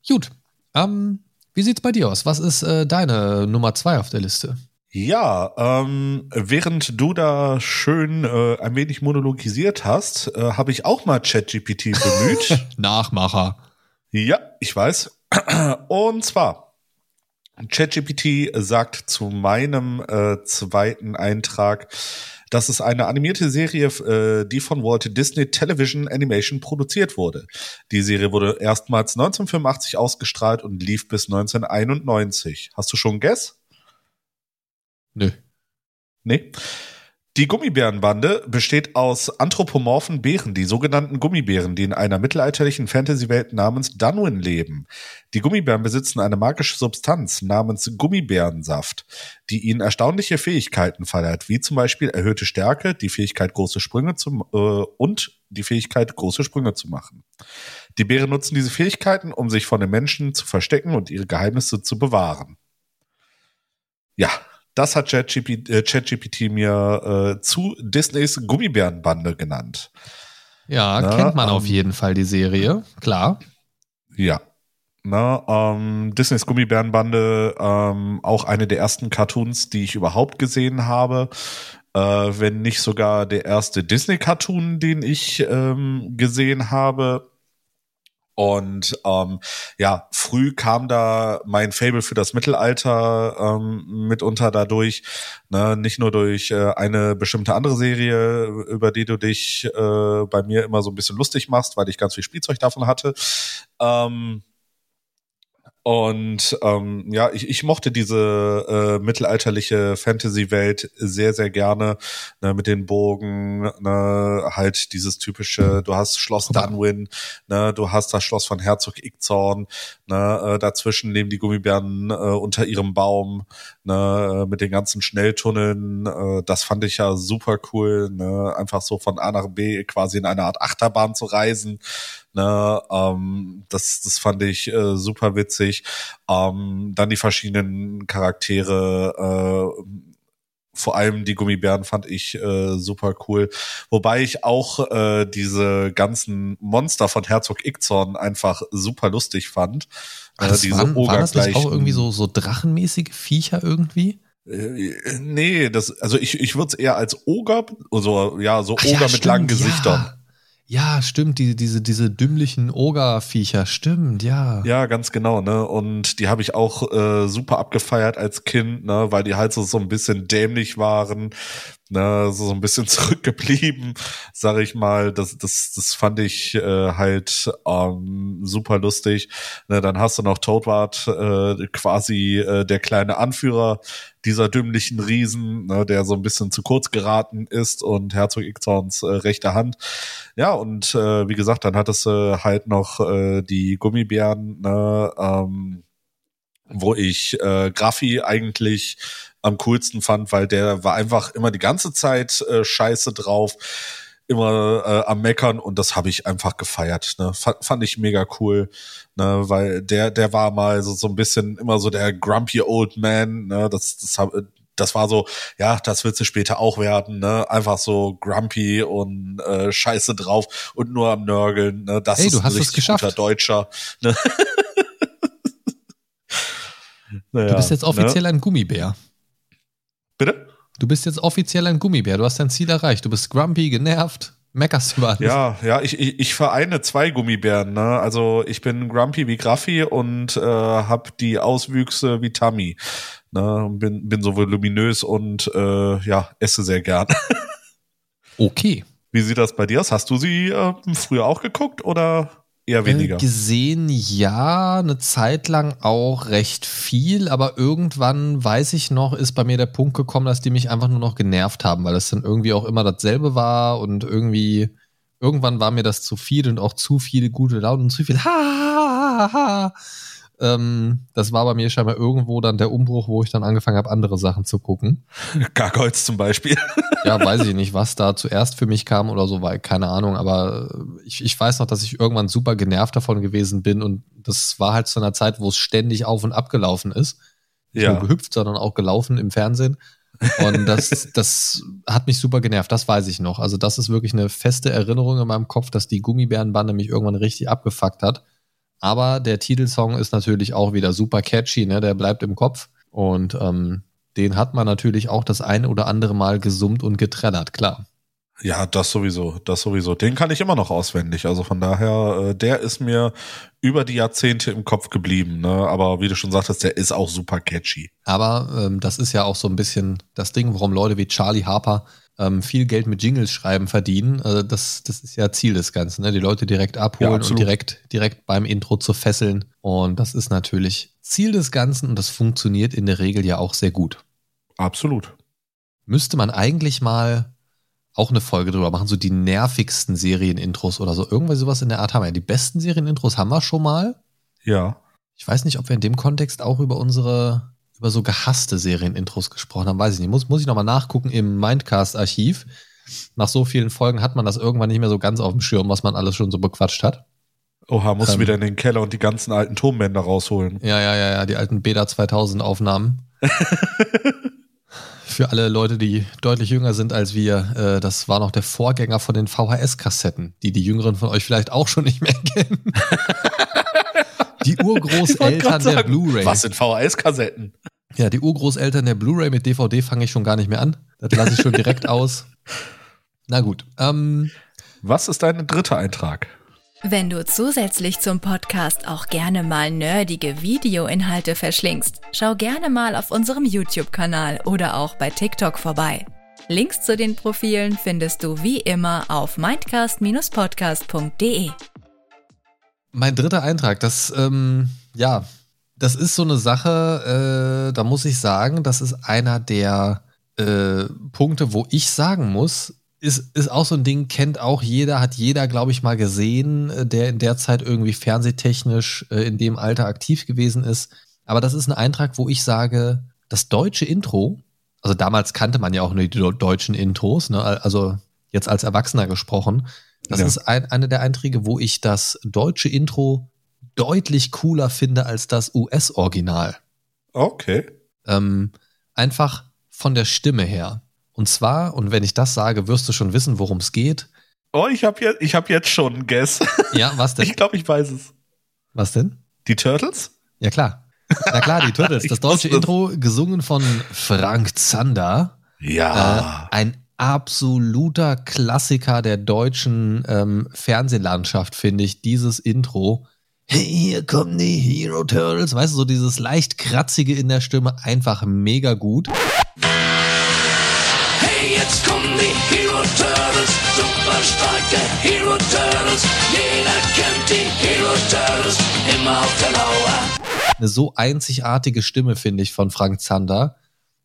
Gut, ähm, wie sieht's bei dir aus? Was ist äh, deine Nummer zwei auf der Liste? Ja, ähm, während du da schön äh, ein wenig monologisiert hast, äh, habe ich auch mal ChatGPT bemüht. Nachmacher. Ja, ich weiß. Und zwar, ChatGPT sagt zu meinem äh, zweiten Eintrag, das ist eine animierte Serie, äh, die von Walt Disney Television Animation produziert wurde. Die Serie wurde erstmals 1985 ausgestrahlt und lief bis 1991. Hast du schon Guess? Nö. Nee. Die Gummibärenbande besteht aus anthropomorphen Bären, die sogenannten Gummibären, die in einer mittelalterlichen Fantasy-Welt namens Dunwin leben. Die Gummibären besitzen eine magische Substanz namens Gummibärensaft, die ihnen erstaunliche Fähigkeiten verleiht, wie zum Beispiel erhöhte Stärke, die Fähigkeit große Sprünge zu, äh, und die Fähigkeit große Sprünge zu machen. Die Bären nutzen diese Fähigkeiten, um sich von den Menschen zu verstecken und ihre Geheimnisse zu bewahren. Ja, das hat ChatGPT, äh, mir äh, zu Disneys Gummibärenbande genannt. Ja, Na, kennt man ähm, auf jeden Fall die Serie, klar. Ja. Ne, ähm, Disneys Gummibärenbande, ähm, auch eine der ersten Cartoons, die ich überhaupt gesehen habe. Äh, wenn nicht sogar der erste Disney-Cartoon, den ich ähm, gesehen habe. Und ähm, ja, früh kam da mein Fable für das Mittelalter ähm, mitunter dadurch, ne, nicht nur durch äh, eine bestimmte andere Serie, über die du dich äh, bei mir immer so ein bisschen lustig machst, weil ich ganz viel Spielzeug davon hatte. Ähm, und ähm, ja, ich, ich mochte diese äh, mittelalterliche Fantasy-Welt sehr, sehr gerne. Ne, mit den Bogen, ne, halt dieses typische, du hast Schloss Dunwin, ne, du hast das Schloss von Herzog Ickzorn, ne, äh, dazwischen nehmen die Gummibären äh, unter ihrem Baum, ne, äh, mit den ganzen Schnelltunneln. Äh, das fand ich ja super cool, ne, einfach so von A nach B quasi in einer Art Achterbahn zu reisen. Ne, ähm, das, das fand ich äh, super witzig. Ähm, dann die verschiedenen Charaktere, äh, vor allem die Gummibären fand ich äh, super cool. Wobei ich auch äh, diese ganzen Monster von Herzog Ickzorn einfach super lustig fand. Ach, äh, diese waren, waren das nicht auch irgendwie so, so drachenmäßige Viecher irgendwie? Äh, nee, das, also ich, ich würde es eher als Oger, also ja, so Oger ja, mit stimmt, langen Gesichtern. Ja. Ja, stimmt, diese, diese, diese dümmlichen Ogerviecher, stimmt, ja. Ja, ganz genau, ne? Und die habe ich auch äh, super abgefeiert als Kind, ne, weil die halt so, so ein bisschen dämlich waren, ne, so, ein bisschen zurückgeblieben, sag ich mal. Das, das, das fand ich äh, halt ähm, super lustig. Ne, dann hast du noch Toadwart, äh, quasi äh, der kleine Anführer dieser dümmlichen Riesen, ne, der so ein bisschen zu kurz geraten ist und Herzog Ickzorns äh, rechte Hand. Ja, und äh, wie gesagt, dann hattest du halt noch äh, die Gummibären, ne, ähm, wo ich äh, Graffi eigentlich am coolsten fand, weil der war einfach immer die ganze Zeit äh, scheiße drauf, immer äh, am Meckern und das habe ich einfach gefeiert. Ne? Fand, fand ich mega cool, ne? weil der, der war mal so, so ein bisschen immer so der grumpy old man. Ne? Das, das, hab, das war so, ja, das wird sie später auch werden, ne? Einfach so grumpy und äh, scheiße drauf und nur am Nörgeln. Ne? Das hey, ist ein richtig guter Deutscher. Ne? naja, du bist jetzt offiziell ne? ein Gummibär. Bitte? Du bist jetzt offiziell ein Gummibär. Du hast dein Ziel erreicht. Du bist grumpy, genervt, meckerst über alles. Ja, ja, ich, ich, ich vereine zwei Gummibären. Ne? Also ich bin grumpy wie Graffi und äh, habe die Auswüchse wie Tammy. Ne? Bin, bin so voluminös und äh, ja, esse sehr gern. okay. Wie sieht das bei dir aus? Hast du sie äh, früher auch geguckt oder? Eher weniger. Gesehen ja, eine Zeit lang auch recht viel, aber irgendwann, weiß ich noch, ist bei mir der Punkt gekommen, dass die mich einfach nur noch genervt haben, weil es dann irgendwie auch immer dasselbe war und irgendwie, irgendwann war mir das zu viel und auch zu viele gute Laune und zu viel ha, ha, ha, ha. Ähm, das war bei mir scheinbar irgendwo dann der Umbruch, wo ich dann angefangen habe, andere Sachen zu gucken. Gargoyles zum Beispiel. ja, weiß ich nicht, was da zuerst für mich kam oder so, weil keine Ahnung, aber ich, ich weiß noch, dass ich irgendwann super genervt davon gewesen bin und das war halt zu einer Zeit, wo es ständig auf und ab gelaufen ist. Nicht ja. nur gehüpft, sondern auch gelaufen im Fernsehen. Und das, das hat mich super genervt, das weiß ich noch. Also, das ist wirklich eine feste Erinnerung in meinem Kopf, dass die Gummibärenbande mich irgendwann richtig abgefuckt hat. Aber der Titelsong ist natürlich auch wieder super catchy, ne? Der bleibt im Kopf. Und ähm, den hat man natürlich auch das eine oder andere Mal gesummt und getrellert, klar. Ja, das sowieso, das sowieso. Den kann ich immer noch auswendig. Also von daher, äh, der ist mir über die Jahrzehnte im Kopf geblieben. Ne? Aber wie du schon sagtest, der ist auch super catchy. Aber ähm, das ist ja auch so ein bisschen das Ding, warum Leute wie Charlie Harper ähm, viel Geld mit Jingles schreiben verdienen. Also das, das ist ja Ziel des Ganzen, ne? die Leute direkt abholen ja, und direkt, direkt beim Intro zu fesseln. Und das ist natürlich Ziel des Ganzen und das funktioniert in der Regel ja auch sehr gut. Absolut. Müsste man eigentlich mal auch eine Folge drüber machen, so die nervigsten Serienintros oder so. Irgendwas sowas in der Art haben wir. Die besten Serienintros haben wir schon mal. Ja. Ich weiß nicht, ob wir in dem Kontext auch über unsere über so gehasste Serienintros gesprochen haben, weiß ich nicht. Muss, muss ich nochmal nachgucken im Mindcast-Archiv. Nach so vielen Folgen hat man das irgendwann nicht mehr so ganz auf dem Schirm, was man alles schon so bequatscht hat. Oha, musst ähm, du wieder in den Keller und die ganzen alten Tonbänder rausholen. Ja, ja, ja, ja, die alten Beta 2000 Aufnahmen. Für alle Leute, die deutlich jünger sind als wir, äh, das war noch der Vorgänger von den VHS-Kassetten, die die Jüngeren von euch vielleicht auch schon nicht mehr kennen. Die Urgroßeltern der Blu-ray. Was sind VHS-Kassetten? Ja, die Urgroßeltern der Blu-ray mit DVD fange ich schon gar nicht mehr an. Das lasse ich schon direkt aus. Na gut. Ähm, Was ist dein dritter Eintrag? Wenn du zusätzlich zum Podcast auch gerne mal nerdige Videoinhalte verschlingst, schau gerne mal auf unserem YouTube-Kanal oder auch bei TikTok vorbei. Links zu den Profilen findest du wie immer auf mindcast-podcast.de. Mein dritter Eintrag, das, ähm, ja, das ist so eine Sache, äh, da muss ich sagen, das ist einer der äh, Punkte, wo ich sagen muss, ist, ist auch so ein Ding, kennt auch jeder, hat jeder, glaube ich, mal gesehen, äh, der in der Zeit irgendwie fernsehtechnisch äh, in dem Alter aktiv gewesen ist. Aber das ist ein Eintrag, wo ich sage, das deutsche Intro, also damals kannte man ja auch nur die deutschen Intros, ne? also jetzt als Erwachsener gesprochen, das ja. ist ein, eine der Einträge, wo ich das deutsche Intro deutlich cooler finde als das US-Original. Okay. Ähm, einfach von der Stimme her. Und zwar, und wenn ich das sage, wirst du schon wissen, worum es geht. Oh, ich habe jetzt, ich hab jetzt schon einen Guess. Ja, was denn? Ich glaube, ich weiß es. Was denn? Die Turtles? Ja, klar. Na klar, die Turtles. Das deutsche Intro, gesungen von Frank Zander. Ja. Äh, ein absoluter Klassiker der deutschen ähm, Fernsehlandschaft, finde ich, dieses Intro. Hey, hier kommen die Hero Turtles. Weißt du, so dieses leicht kratzige in der Stimme, einfach mega gut. Jetzt kommen die Hero Turtles, super starke Hero Turtles. Jeder kennt die Hero Turtles, immer auf der Lauer. Eine so einzigartige Stimme, finde ich, von Frank Zander.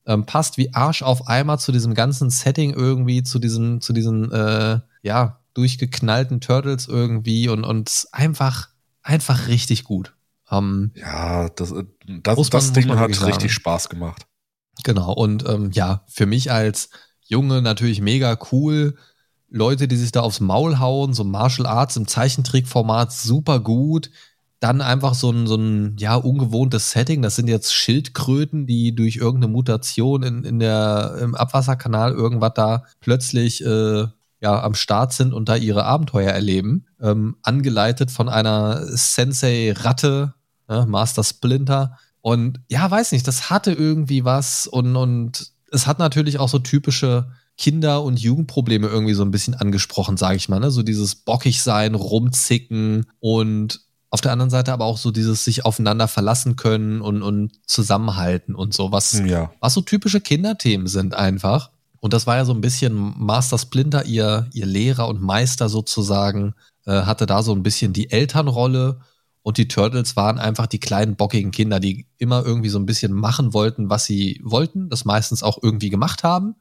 Ähm, passt wie Arsch auf Eimer zu diesem ganzen Setting irgendwie, zu diesen, zu diesen, äh, ja, durchgeknallten Turtles irgendwie und, und einfach, einfach richtig gut. Ähm, ja, das, das, man, das Ding hat richtig Spaß gemacht. Genau, und ähm, ja, für mich als Junge natürlich mega cool. Leute, die sich da aufs Maul hauen, so Martial Arts im Zeichentrickformat, super gut. Dann einfach so ein, so ein, ja, ungewohntes Setting. Das sind jetzt Schildkröten, die durch irgendeine Mutation in, in der, im Abwasserkanal irgendwas da plötzlich, äh, ja, am Start sind und da ihre Abenteuer erleben. Ähm, angeleitet von einer Sensei-Ratte, äh, Master Splinter. Und ja, weiß nicht, das hatte irgendwie was und, und es hat natürlich auch so typische Kinder- und Jugendprobleme irgendwie so ein bisschen angesprochen, sage ich mal. Ne? So dieses bockig sein, rumzicken und auf der anderen Seite aber auch so dieses sich aufeinander verlassen können und, und zusammenhalten und so, was, ja. was so typische Kinderthemen sind einfach. Und das war ja so ein bisschen Master Splinter, ihr, ihr Lehrer und Meister sozusagen, äh, hatte da so ein bisschen die Elternrolle und die Turtles waren einfach die kleinen bockigen Kinder, die immer irgendwie so ein bisschen machen wollten, was sie wollten, das meistens auch irgendwie gemacht haben,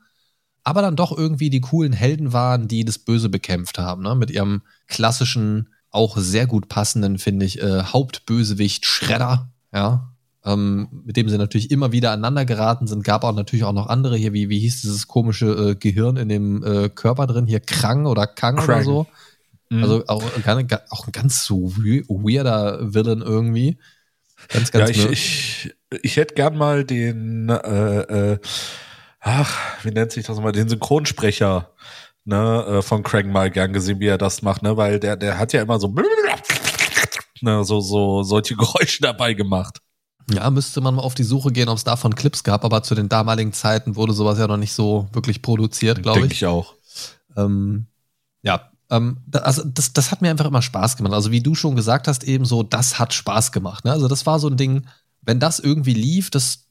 aber dann doch irgendwie die coolen Helden waren, die das Böse bekämpft haben, ne? mit ihrem klassischen, auch sehr gut passenden, finde ich, äh, Hauptbösewicht Shredder, ja, ähm, mit dem sie natürlich immer wieder aneinander geraten sind. Gab auch natürlich auch noch andere hier, wie, wie hieß dieses komische äh, Gehirn in dem äh, Körper drin, hier Krang oder Kang Krang. oder so. Mhm. Also auch, auch ein ganz so weirder Villain irgendwie. Ganz, ganz ja, ich, ich, ich hätte gern mal den, äh, äh, ach, wie nennt sich das mal, den Synchronsprecher ne, äh, von Craig mal gern gesehen, wie er das macht, ne, weil der, der hat ja immer so, ne, so, so, solche Geräusche dabei gemacht. Ja, müsste man mal auf die Suche gehen, ob es davon Clips gab, aber zu den damaligen Zeiten wurde sowas ja noch nicht so wirklich produziert, glaube ich. Denke ich auch. Ähm, ja, ähm, also das, das hat mir einfach immer Spaß gemacht. Also wie du schon gesagt hast, eben so, das hat Spaß gemacht. Ne? Also das war so ein Ding, wenn das irgendwie lief, das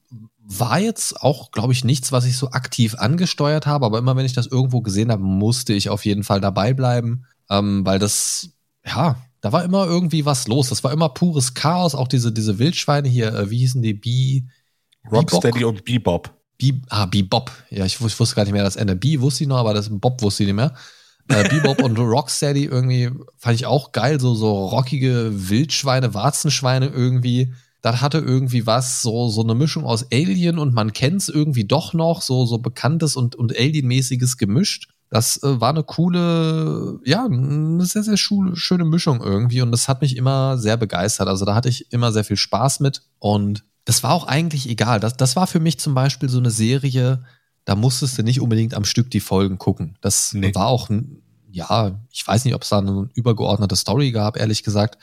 war jetzt auch, glaube ich, nichts, was ich so aktiv angesteuert habe, aber immer wenn ich das irgendwo gesehen habe, musste ich auf jeden Fall dabei bleiben, ähm, weil das, ja, da war immer irgendwie was los. Das war immer pures Chaos. Auch diese, diese Wildschweine hier, äh, wie hießen die? Bee, Rocksteady und Bebop. Bee, ah, Bebop. Ja, ich, ich, wusste gar nicht mehr das Ende. Bee wusste ich noch, aber das Bob wusste ich nicht mehr. Äh, Bebop und Rocksteady irgendwie fand ich auch geil, so, so rockige Wildschweine, Warzenschweine irgendwie. Das hatte irgendwie was, so, so eine Mischung aus Alien und man kennt's irgendwie doch noch, so, so bekanntes und, und Alien-mäßiges gemischt. Das äh, war eine coole, ja, eine sehr, sehr schöne Mischung irgendwie und das hat mich immer sehr begeistert. Also da hatte ich immer sehr viel Spaß mit und das war auch eigentlich egal. Das, das war für mich zum Beispiel so eine Serie, da musstest du nicht unbedingt am Stück die Folgen gucken. Das nee. war auch, ja, ich weiß nicht, ob es da eine übergeordnete Story gab, ehrlich gesagt.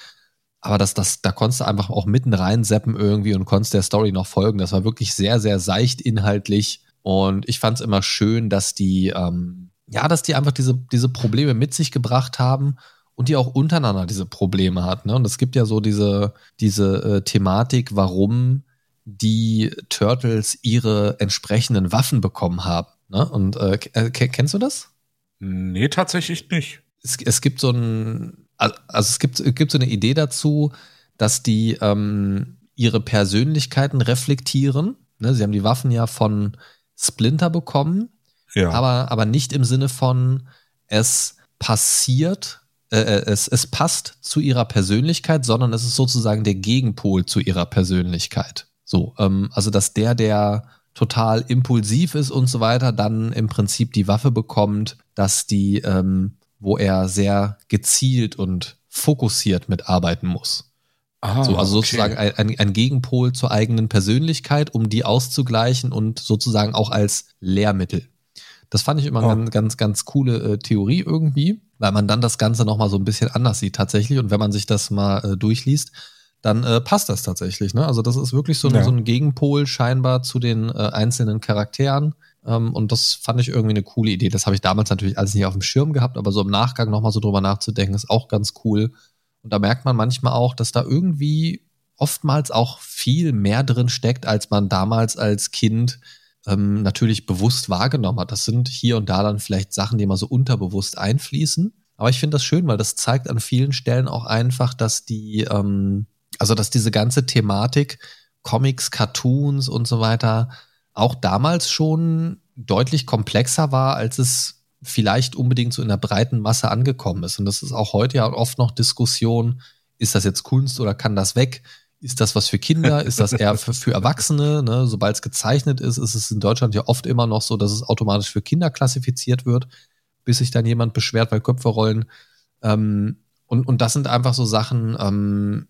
Aber das, das, da konntest du einfach auch mitten rein seppen irgendwie und konntest der Story noch folgen. Das war wirklich sehr, sehr seicht inhaltlich. Und ich fand es immer schön, dass die, ähm, ja, dass die einfach diese, diese Probleme mit sich gebracht haben und die auch untereinander diese Probleme hat. Ne? Und es gibt ja so diese, diese äh, Thematik, warum die Turtles ihre entsprechenden Waffen bekommen haben. Ne? Und äh, äh kennst du das? Nee, tatsächlich nicht. Es, es gibt so ein, also es gibt, es gibt so eine Idee dazu, dass die ähm, ihre Persönlichkeiten reflektieren. Ne? Sie haben die Waffen ja von Splinter bekommen, ja. aber, aber nicht im Sinne von, es passiert, äh, äh, es, es passt zu ihrer Persönlichkeit, sondern es ist sozusagen der Gegenpol zu ihrer Persönlichkeit. So, ähm, also dass der, der total impulsiv ist und so weiter, dann im Prinzip die Waffe bekommt, dass die, ähm, wo er sehr gezielt und fokussiert mitarbeiten muss. Ah, so, also okay. sozusagen ein, ein, Gegenpol zur eigenen Persönlichkeit, um die auszugleichen und sozusagen auch als Lehrmittel. Das fand ich immer oh. eine ganz, ganz, ganz coole äh, Theorie irgendwie, weil man dann das Ganze nochmal so ein bisschen anders sieht tatsächlich. Und wenn man sich das mal äh, durchliest, dann äh, passt das tatsächlich. Ne? Also das ist wirklich so, ja. so ein Gegenpol scheinbar zu den äh, einzelnen Charakteren. Ähm, und das fand ich irgendwie eine coole Idee. Das habe ich damals natürlich alles nicht auf dem Schirm gehabt, aber so im Nachgang nochmal so drüber nachzudenken, ist auch ganz cool. Und da merkt man manchmal auch, dass da irgendwie oftmals auch viel mehr drin steckt, als man damals als Kind ähm, natürlich bewusst wahrgenommen hat. Das sind hier und da dann vielleicht Sachen, die mal so unterbewusst einfließen. Aber ich finde das schön, weil das zeigt an vielen Stellen auch einfach, dass die ähm, also, dass diese ganze Thematik Comics, Cartoons und so weiter auch damals schon deutlich komplexer war, als es vielleicht unbedingt so in der breiten Masse angekommen ist. Und das ist auch heute ja oft noch Diskussion, ist das jetzt Kunst oder kann das weg? Ist das was für Kinder? Ist das eher für, für Erwachsene? Ne? Sobald es gezeichnet ist, ist es in Deutschland ja oft immer noch so, dass es automatisch für Kinder klassifiziert wird, bis sich dann jemand beschwert, weil Köpfe rollen. Ähm, und, und das sind einfach so Sachen, ähm,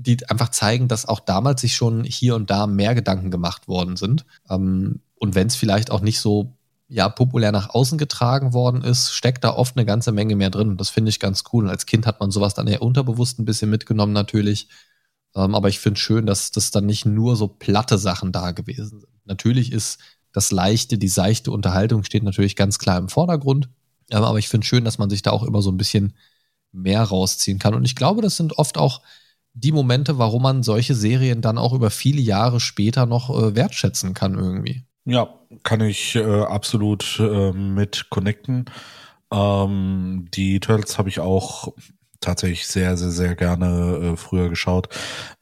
die einfach zeigen, dass auch damals sich schon hier und da mehr Gedanken gemacht worden sind. Ähm, und wenn es vielleicht auch nicht so ja, populär nach außen getragen worden ist, steckt da oft eine ganze Menge mehr drin. Das finde ich ganz cool. Und als Kind hat man sowas dann eher unterbewusst ein bisschen mitgenommen natürlich. Ähm, aber ich finde schön, dass das dann nicht nur so platte Sachen da gewesen sind. Natürlich ist das leichte, die seichte Unterhaltung steht natürlich ganz klar im Vordergrund. Aber ich finde schön, dass man sich da auch immer so ein bisschen mehr rausziehen kann. Und ich glaube, das sind oft auch die Momente, warum man solche Serien dann auch über viele Jahre später noch äh, wertschätzen kann irgendwie. Ja, kann ich äh, absolut äh, mit connecten. Ähm, die Turtles habe ich auch tatsächlich sehr, sehr, sehr gerne äh, früher geschaut.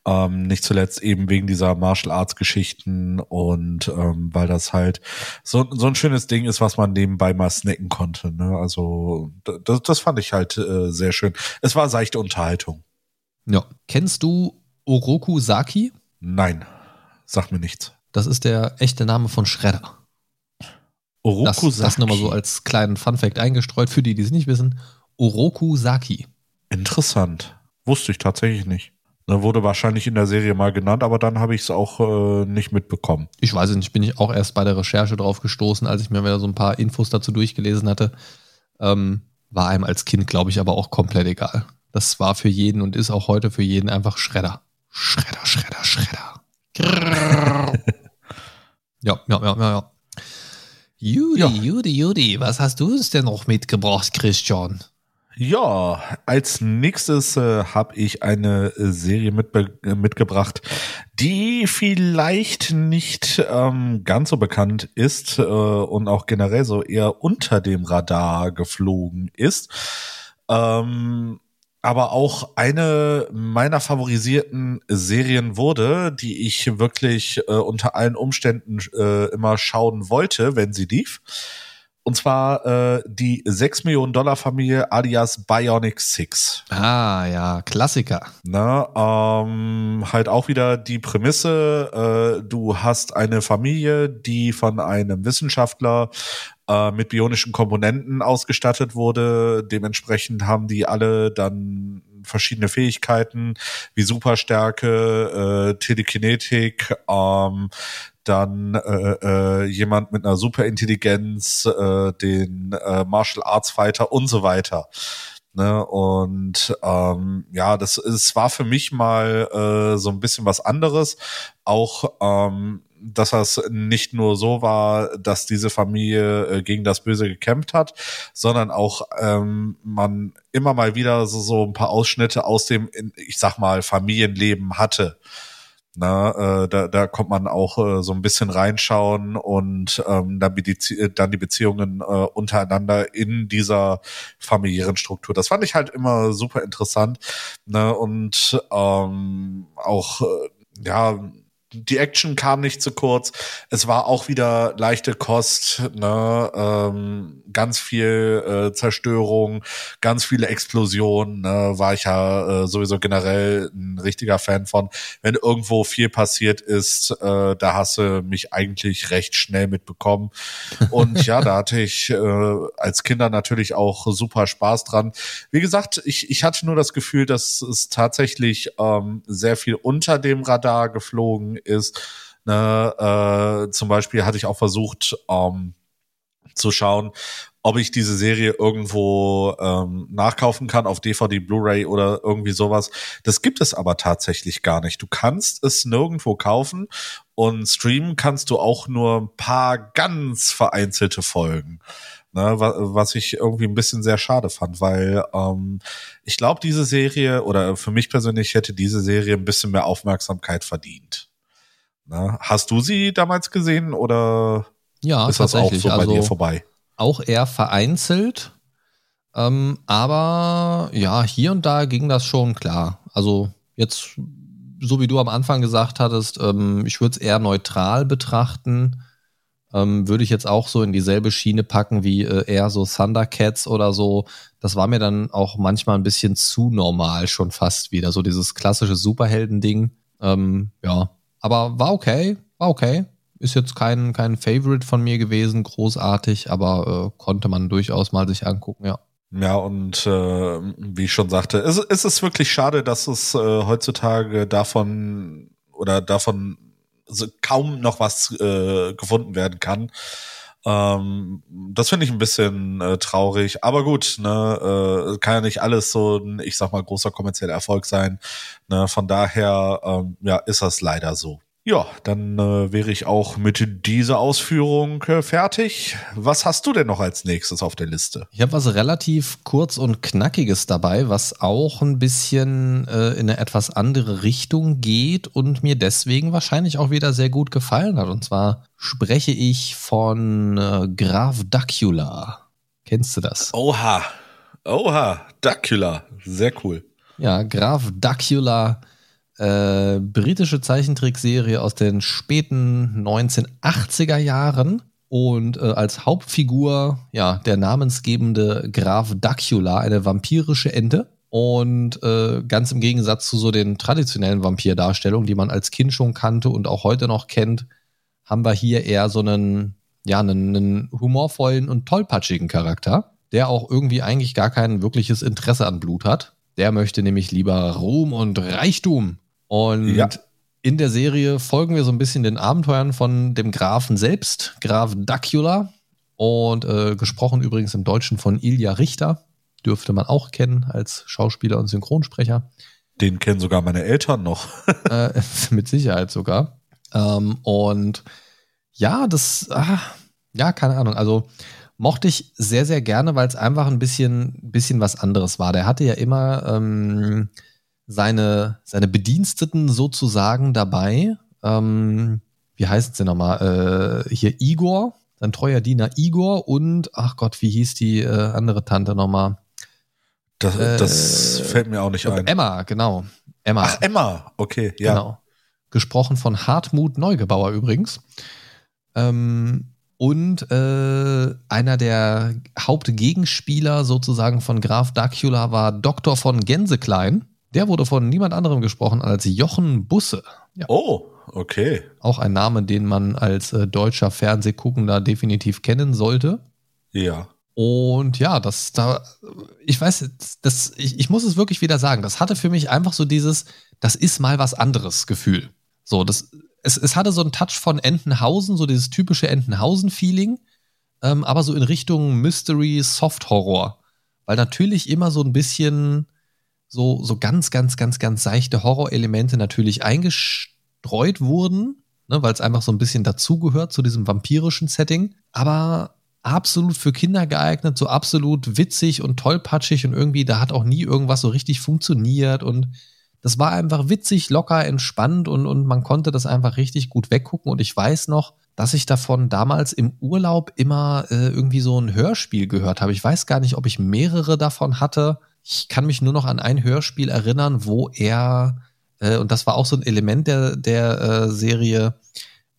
Ähm, nicht zuletzt eben wegen dieser Martial Arts Geschichten und ähm, weil das halt so, so ein schönes Ding ist, was man nebenbei mal snacken konnte. Ne? Also das, das fand ich halt äh, sehr schön. Es war seichte Unterhaltung. Ja. Kennst du Oroku Saki? Nein, sag mir nichts. Das ist der echte Name von Shredder. Oroku das, Saki. Das nochmal so als kleinen Funfact eingestreut für die, die es nicht wissen. Oroku Saki. Interessant. Wusste ich tatsächlich nicht. Da wurde wahrscheinlich in der Serie mal genannt, aber dann habe ich es auch äh, nicht mitbekommen. Ich weiß es nicht, bin ich auch erst bei der Recherche drauf gestoßen, als ich mir wieder so ein paar Infos dazu durchgelesen hatte. Ähm, war einem als Kind, glaube ich, aber auch komplett egal. Das war für jeden und ist auch heute für jeden einfach Schredder. Schredder, Schredder, Schredder. ja, ja, ja, ja, ja. Judy, ja. Judy, Judy, was hast du uns denn noch mitgebracht, Christian? Ja, als nächstes äh, habe ich eine Serie mitbe mitgebracht, die vielleicht nicht ähm, ganz so bekannt ist äh, und auch generell so eher unter dem Radar geflogen ist. Ähm, aber auch eine meiner favorisierten Serien wurde, die ich wirklich äh, unter allen Umständen äh, immer schauen wollte, wenn sie lief. Und zwar äh, die 6 Millionen Dollar Familie alias Bionic Six. Ah ja, Klassiker. Na, ähm, halt auch wieder die Prämisse, äh, du hast eine Familie, die von einem Wissenschaftler äh, mit bionischen Komponenten ausgestattet wurde. Dementsprechend haben die alle dann verschiedene Fähigkeiten wie Superstärke, äh, Telekinetik, ähm, dann äh, äh, jemand mit einer Superintelligenz, äh, den äh, Martial Arts Fighter und so weiter. Ne? Und ähm, ja, das es war für mich mal äh, so ein bisschen was anderes. Auch ähm, dass das nicht nur so war, dass diese Familie äh, gegen das Böse gekämpft hat, sondern auch ähm, man immer mal wieder so, so ein paar Ausschnitte aus dem, ich sag mal, Familienleben hatte. Na, äh, da, da kommt man auch äh, so ein bisschen reinschauen und ähm, dann, die, dann die Beziehungen äh, untereinander in dieser familiären Struktur. Das fand ich halt immer super interessant. Ne? Und ähm, auch, äh, ja, die Action kam nicht zu kurz. Es war auch wieder leichte Kost, ne? ähm, ganz viel äh, Zerstörung, ganz viele Explosionen. Ne? War ich ja äh, sowieso generell ein richtiger Fan von. Wenn irgendwo viel passiert ist, äh, da hast du mich eigentlich recht schnell mitbekommen. Und ja, da hatte ich äh, als Kinder natürlich auch super Spaß dran. Wie gesagt, ich, ich hatte nur das Gefühl, dass es tatsächlich ähm, sehr viel unter dem Radar geflogen ist. Ne, äh, zum Beispiel hatte ich auch versucht ähm, zu schauen, ob ich diese Serie irgendwo ähm, nachkaufen kann auf DVD, Blu-ray oder irgendwie sowas. Das gibt es aber tatsächlich gar nicht. Du kannst es nirgendwo kaufen und streamen kannst du auch nur ein paar ganz vereinzelte Folgen. Ne, was ich irgendwie ein bisschen sehr schade fand, weil ähm, ich glaube, diese Serie oder für mich persönlich hätte diese Serie ein bisschen mehr Aufmerksamkeit verdient. Na, hast du sie damals gesehen oder ja, ist das auch so bei also, dir vorbei? Auch eher vereinzelt, ähm, aber ja, hier und da ging das schon klar. Also jetzt, so wie du am Anfang gesagt hattest, ähm, ich würde es eher neutral betrachten. Ähm, würde ich jetzt auch so in dieselbe Schiene packen wie äh, eher so Thundercats oder so. Das war mir dann auch manchmal ein bisschen zu normal schon fast wieder. So dieses klassische Superhelden-Ding. Ähm, ja, aber war okay, war okay. Ist jetzt kein, kein Favorite von mir gewesen, großartig, aber äh, konnte man durchaus mal sich angucken, ja. Ja, und äh, wie ich schon sagte, es, es ist wirklich schade, dass es äh, heutzutage davon oder davon so kaum noch was äh, gefunden werden kann. Ähm, das finde ich ein bisschen äh, traurig, aber gut, ne, äh, kann ja nicht alles so ein, ich sag mal, großer kommerzieller Erfolg sein. Ne, von daher, ähm, ja, ist das leider so. Ja, dann äh, wäre ich auch mit dieser Ausführung äh, fertig. Was hast du denn noch als nächstes auf der Liste? Ich habe was relativ kurz und knackiges dabei, was auch ein bisschen äh, in eine etwas andere Richtung geht und mir deswegen wahrscheinlich auch wieder sehr gut gefallen hat. Und zwar spreche ich von äh, Graf Dacula. Kennst du das? Oha, oha, Dacula, sehr cool. Ja, Graf Dacula äh, britische Zeichentrickserie aus den späten 1980er Jahren. Und äh, als Hauptfigur, ja, der namensgebende Graf Dacula, eine vampirische Ente. Und äh, ganz im Gegensatz zu so den traditionellen Vampirdarstellungen, die man als Kind schon kannte und auch heute noch kennt, haben wir hier eher so einen, ja, einen, einen humorvollen und tollpatschigen Charakter, der auch irgendwie eigentlich gar kein wirkliches Interesse an Blut hat. Der möchte nämlich lieber Ruhm und Reichtum und ja. in der Serie folgen wir so ein bisschen den Abenteuern von dem Grafen selbst, Graf Dacula. Und äh, gesprochen übrigens im Deutschen von Ilja Richter. Dürfte man auch kennen als Schauspieler und Synchronsprecher. Den kennen sogar meine Eltern noch. äh, mit Sicherheit sogar. Ähm, und ja, das, ah, ja, keine Ahnung. Also mochte ich sehr, sehr gerne, weil es einfach ein bisschen, bisschen was anderes war. Der hatte ja immer ähm, seine, seine Bediensteten sozusagen dabei. Ähm, wie heißen sie nochmal? Äh, hier Igor, sein treuer Diener Igor und, ach Gott, wie hieß die äh, andere Tante nochmal? Das, äh, das fällt mir auch nicht ein. Emma, genau. Emma. Ach, Emma, okay, ja. Genau. Gesprochen von Hartmut Neugebauer übrigens. Ähm, und äh, einer der Hauptgegenspieler sozusagen von Graf Dacula war Dr. von Gänseklein. Der wurde von niemand anderem gesprochen als Jochen Busse. Ja. Oh, okay. Auch ein Name, den man als äh, deutscher Fernsehguckender definitiv kennen sollte. Ja. Und ja, das da, ich weiß, das, ich, ich muss es wirklich wieder sagen, das hatte für mich einfach so dieses, das ist mal was anderes Gefühl. So, das, es, es hatte so einen Touch von Entenhausen, so dieses typische Entenhausen-Feeling, ähm, aber so in Richtung Mystery, Soft Horror weil natürlich immer so ein bisschen so, so ganz, ganz, ganz, ganz seichte Horrorelemente natürlich eingestreut wurden, ne, weil es einfach so ein bisschen dazugehört zu diesem vampirischen Setting. Aber absolut für Kinder geeignet, so absolut witzig und tollpatschig und irgendwie, da hat auch nie irgendwas so richtig funktioniert und das war einfach witzig, locker, entspannt und, und man konnte das einfach richtig gut weggucken und ich weiß noch, dass ich davon damals im Urlaub immer äh, irgendwie so ein Hörspiel gehört habe. Ich weiß gar nicht, ob ich mehrere davon hatte. Ich kann mich nur noch an ein Hörspiel erinnern, wo er, äh, und das war auch so ein Element der, der äh, Serie,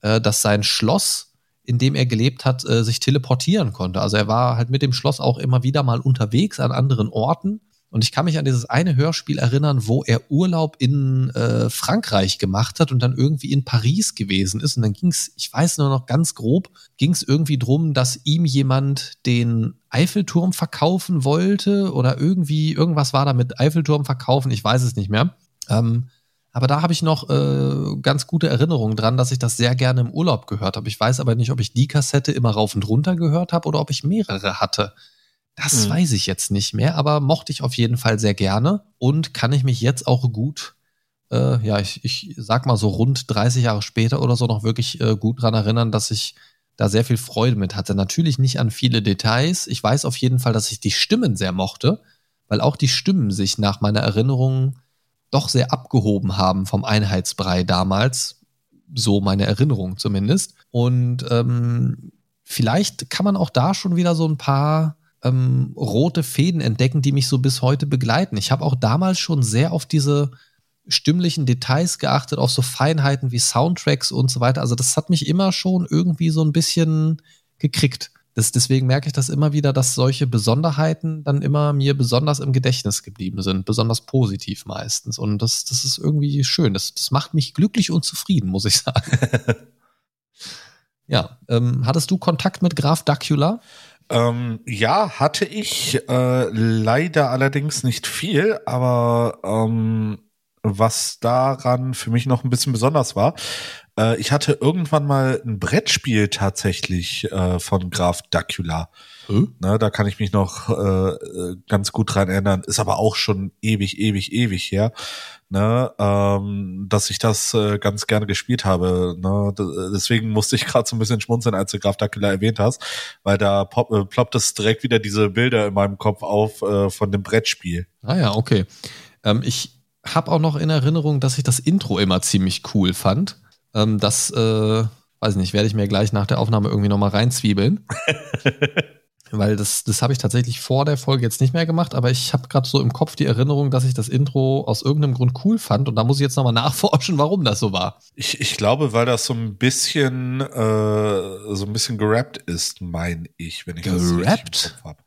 äh, dass sein Schloss, in dem er gelebt hat, äh, sich teleportieren konnte. Also er war halt mit dem Schloss auch immer wieder mal unterwegs an anderen Orten und ich kann mich an dieses eine Hörspiel erinnern, wo er Urlaub in äh, Frankreich gemacht hat und dann irgendwie in Paris gewesen ist. Und dann ging es, ich weiß nur noch ganz grob, ging es irgendwie drum, dass ihm jemand den Eiffelturm verkaufen wollte oder irgendwie, irgendwas war da mit Eiffelturm verkaufen, ich weiß es nicht mehr. Ähm, aber da habe ich noch äh, ganz gute Erinnerungen dran, dass ich das sehr gerne im Urlaub gehört habe. Ich weiß aber nicht, ob ich die Kassette immer rauf und runter gehört habe oder ob ich mehrere hatte. Das mhm. weiß ich jetzt nicht mehr, aber mochte ich auf jeden Fall sehr gerne und kann ich mich jetzt auch gut, äh, ja, ich, ich sag mal so rund 30 Jahre später oder so noch wirklich äh, gut dran erinnern, dass ich da sehr viel Freude mit hatte. Natürlich nicht an viele Details. Ich weiß auf jeden Fall, dass ich die Stimmen sehr mochte, weil auch die Stimmen sich nach meiner Erinnerung doch sehr abgehoben haben vom Einheitsbrei damals. So meine Erinnerung zumindest. Und ähm, vielleicht kann man auch da schon wieder so ein paar ähm, rote Fäden entdecken, die mich so bis heute begleiten. Ich habe auch damals schon sehr auf diese stimmlichen Details geachtet, auf so Feinheiten wie Soundtracks und so weiter. Also das hat mich immer schon irgendwie so ein bisschen gekriegt. Das, deswegen merke ich das immer wieder, dass solche Besonderheiten dann immer mir besonders im Gedächtnis geblieben sind, besonders positiv meistens. Und das, das ist irgendwie schön. Das, das macht mich glücklich und zufrieden, muss ich sagen. ja, ähm, hattest du Kontakt mit Graf Dacula? Ähm, ja, hatte ich äh, leider allerdings nicht viel, aber ähm, was daran für mich noch ein bisschen besonders war, äh, ich hatte irgendwann mal ein Brettspiel tatsächlich äh, von Graf Dacula. Hm? Ne, da kann ich mich noch äh, ganz gut dran erinnern. Ist aber auch schon ewig, ewig, ewig her, ne, ähm, dass ich das äh, ganz gerne gespielt habe. Ne? Deswegen musste ich gerade so ein bisschen schmunzeln, als du Graf Dacula erwähnt hast, weil da pop, äh, ploppt es direkt wieder diese Bilder in meinem Kopf auf äh, von dem Brettspiel. Ah ja, okay. Ähm, ich habe auch noch in Erinnerung, dass ich das Intro immer ziemlich cool fand. Ähm, das, äh, weiß nicht, werde ich mir gleich nach der Aufnahme irgendwie nochmal reinzwiebeln. weil das, das habe ich tatsächlich vor der Folge jetzt nicht mehr gemacht, aber ich habe gerade so im Kopf die Erinnerung, dass ich das Intro aus irgendeinem Grund cool fand und da muss ich jetzt nochmal nachforschen, warum das so war. Ich, ich glaube, weil das so ein bisschen äh, so ein bisschen gerappt ist, meine ich, wenn ich gerappt? das habe.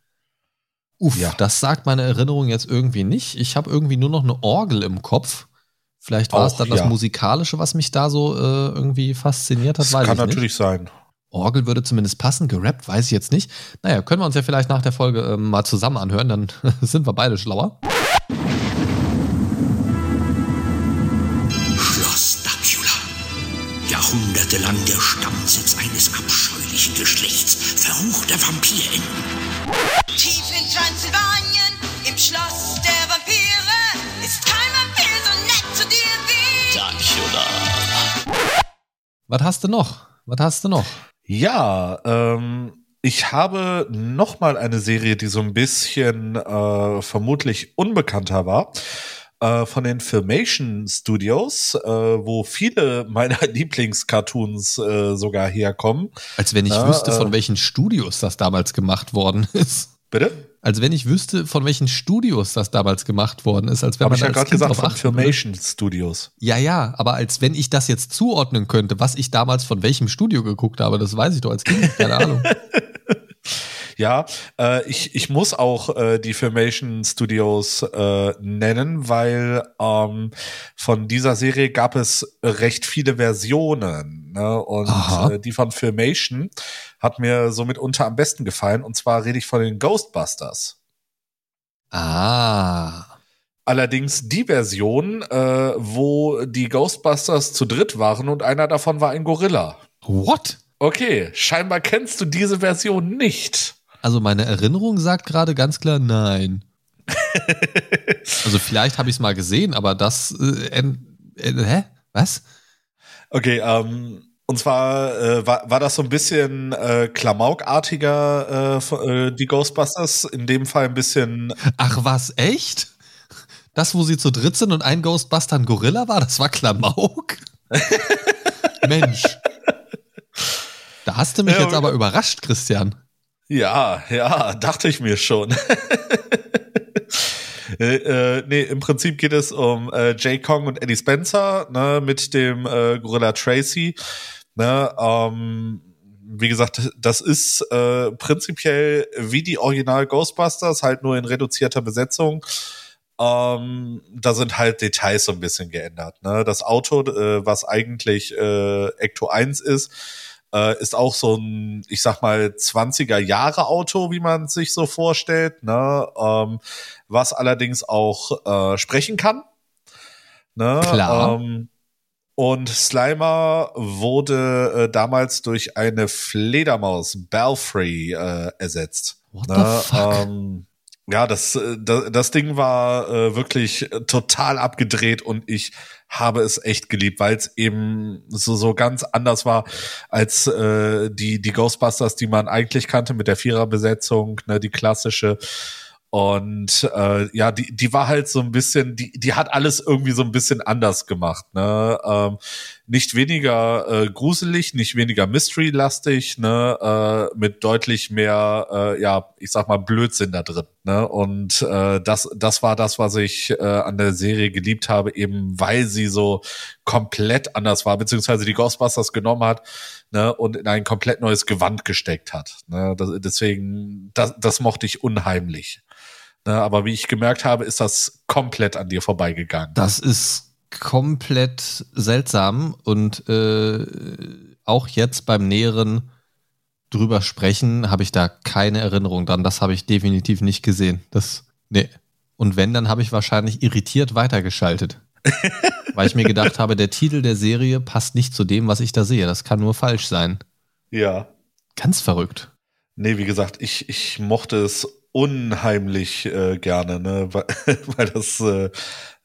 Uff, ja. das sagt meine Erinnerung jetzt irgendwie nicht. Ich habe irgendwie nur noch eine Orgel im Kopf. Vielleicht war Auch, es dann das ja. Musikalische, was mich da so äh, irgendwie fasziniert hat. Das kann natürlich sein. Orgel würde zumindest passen, gerappt weiß ich jetzt nicht. Naja, können wir uns ja vielleicht nach der Folge äh, mal zusammen anhören, dann sind wir beide schlauer. Schloss Dacula. Jahrhundertelang der Stammsitz eines abscheulichen Geschlechts verruchter Vampirenten. Tief in Transsilvanien, im Schloss der Vampire, ist kein Vampir so nett zu dir wie Dacula. Was hast du noch? Was hast du noch? Ja, ähm, ich habe noch mal eine Serie, die so ein bisschen äh, vermutlich unbekannter war äh, von den Filmation Studios, äh, wo viele meiner Lieblingscartoons äh, sogar herkommen. Als wenn ich wüsste, von äh, welchen Studios das damals gemacht worden ist. Bitte? Als wenn ich wüsste, von welchen Studios das damals gemacht worden ist. Als wenn Hab man ich ja gerade gesagt, von Filmation Studios. Ja, ja, aber als wenn ich das jetzt zuordnen könnte, was ich damals von welchem Studio geguckt habe, das weiß ich doch als Kind, keine Ahnung. Ja, äh, ich, ich muss auch äh, die Filmation Studios äh, nennen, weil ähm, von dieser Serie gab es recht viele Versionen. Ne? Und äh, die von Filmation hat mir somit unter am besten gefallen. Und zwar rede ich von den Ghostbusters. Ah. Allerdings die Version, äh, wo die Ghostbusters zu dritt waren und einer davon war ein Gorilla. What? Okay, scheinbar kennst du diese Version nicht. Also meine Erinnerung sagt gerade ganz klar nein. also vielleicht habe ich es mal gesehen, aber das äh, äh, hä? Was? Okay, ähm, und zwar äh, war, war das so ein bisschen äh, Klamaukartiger, äh, äh, die Ghostbusters, in dem Fall ein bisschen. Ach was, echt? Das, wo sie zu dritt sind und ein Ghostbuster ein Gorilla war, das war Klamauk? Mensch. Da hast du mich ja, jetzt aber überrascht, Christian. Ja, ja, dachte ich mir schon. äh, äh, nee, im Prinzip geht es um äh, Jay Kong und Eddie Spencer, ne, mit dem äh, Gorilla Tracy. Ne, ähm, wie gesagt, das ist äh, prinzipiell wie die Original Ghostbusters, halt nur in reduzierter Besetzung. Ähm, da sind halt Details so ein bisschen geändert. Ne? Das Auto, äh, was eigentlich äh, Ecto 1 ist, äh, ist auch so ein, ich sag mal, 20er Jahre Auto, wie man sich so vorstellt, ne? ähm, was allerdings auch äh, sprechen kann. Ne? Klar. Ähm, und Slimer wurde äh, damals durch eine Fledermaus, Belfry, äh, ersetzt. What ne? the fuck? Ähm, ja, das, äh, das, das Ding war äh, wirklich total abgedreht und ich habe es echt geliebt, weil es eben so, so ganz anders war als äh, die, die Ghostbusters, die man eigentlich kannte mit der Viererbesetzung, ne, die klassische. Und äh, ja, die, die war halt so ein bisschen, die, die hat alles irgendwie so ein bisschen anders gemacht. Ne? Ähm, nicht weniger äh, gruselig, nicht weniger Mystery-lastig, ne? äh, mit deutlich mehr, äh, ja, ich sag mal, Blödsinn da drin. Ne? Und äh, das, das war das, was ich äh, an der Serie geliebt habe, eben weil sie so komplett anders war, beziehungsweise die Ghostbusters genommen hat ne? und in ein komplett neues Gewand gesteckt hat. Ne? Das, deswegen, das, das mochte ich unheimlich. Ne, aber wie ich gemerkt habe, ist das komplett an dir vorbeigegangen. Das ist komplett seltsam und äh, auch jetzt beim näheren drüber sprechen, habe ich da keine Erinnerung dran. Das habe ich definitiv nicht gesehen. Das, nee. Und wenn, dann habe ich wahrscheinlich irritiert weitergeschaltet. weil ich mir gedacht habe, der Titel der Serie passt nicht zu dem, was ich da sehe. Das kann nur falsch sein. Ja. Ganz verrückt. Nee, wie gesagt, ich, ich mochte es unheimlich äh, gerne, ne? weil, weil das äh,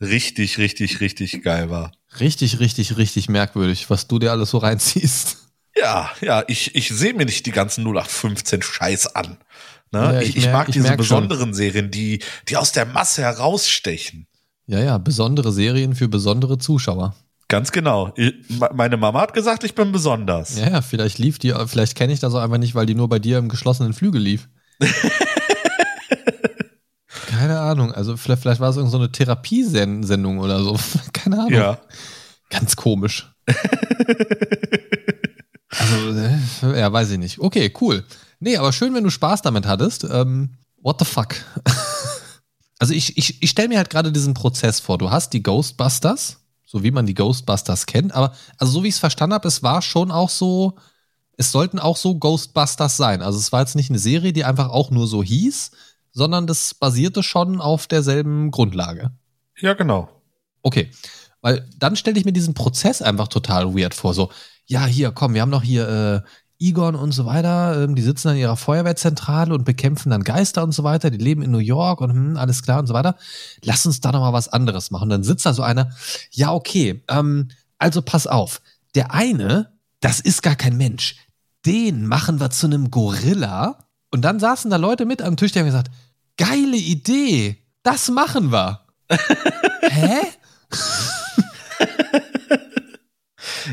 richtig, richtig, richtig geil war. Richtig, richtig, richtig merkwürdig, was du dir alles so reinziehst. Ja, ja, ich, ich sehe mir nicht die ganzen 0815 Scheiß an. Ne? Ja, ich, ich ich, mag ich diese merk schon. besonderen Serien, die, die aus der Masse herausstechen. Ja, ja, besondere Serien für besondere Zuschauer. Ganz genau. Meine Mama hat gesagt, ich bin besonders. Ja, ja, vielleicht lief die, vielleicht kenne ich das auch einfach nicht, weil die nur bei dir im geschlossenen Flügel lief. Keine Ahnung, also vielleicht, vielleicht war es irgendeine so eine Therapiesendung oder so. Keine Ahnung. Ja. Ganz komisch. also, äh, ja, weiß ich nicht. Okay, cool. Nee, aber schön, wenn du Spaß damit hattest. Ähm, what the fuck? also ich, ich, ich stelle mir halt gerade diesen Prozess vor. Du hast die Ghostbusters, so wie man die Ghostbusters kennt, aber also so wie ich es verstanden habe, es war schon auch so, es sollten auch so Ghostbusters sein. Also es war jetzt nicht eine Serie, die einfach auch nur so hieß, sondern das basierte schon auf derselben Grundlage. Ja, genau. Okay, weil dann stelle ich mir diesen Prozess einfach total weird vor. So, ja, hier, komm, wir haben noch hier äh, Egon und so weiter, ähm, die sitzen an ihrer Feuerwehrzentrale und bekämpfen dann Geister und so weiter, die leben in New York und hm, alles klar und so weiter. Lass uns da noch mal was anderes machen. Dann sitzt da so einer, ja, okay, ähm, also pass auf, der eine, das ist gar kein Mensch, den machen wir zu einem Gorilla. Und dann saßen da Leute mit am Tisch, die haben gesagt, geile Idee, das machen wir. Hä?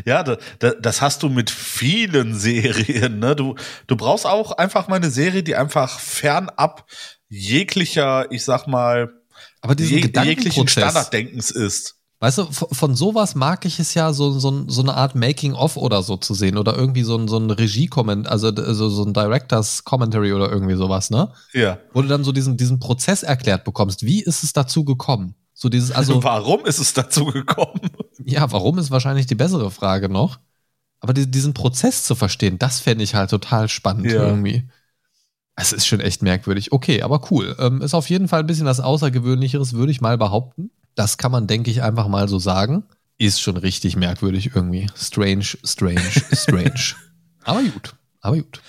Ja, da, da, das hast du mit vielen Serien. Ne? Du, du brauchst auch einfach mal eine Serie, die einfach fernab jeglicher, ich sag mal, Aber diesen je, jeglichen Standarddenkens ist. Weißt du, von, von sowas mag ich es ja, so, so, so eine Art Making-of oder so zu sehen oder irgendwie so ein, so ein Regie-Comment, also so, so ein Directors Commentary oder irgendwie sowas, ne? Ja. Wo du dann so diesen, diesen Prozess erklärt bekommst. Wie ist es dazu gekommen? So dieses, also, Warum ist es dazu gekommen? ja, warum ist wahrscheinlich die bessere Frage noch? Aber die, diesen Prozess zu verstehen, das fände ich halt total spannend Ja. irgendwie. Es ist schon echt merkwürdig. Okay, aber cool. Ähm, ist auf jeden Fall ein bisschen was Außergewöhnlicheres, würde ich mal behaupten. Das kann man, denke ich, einfach mal so sagen. Ist schon richtig merkwürdig irgendwie. Strange, strange, strange. aber gut. Aber gut.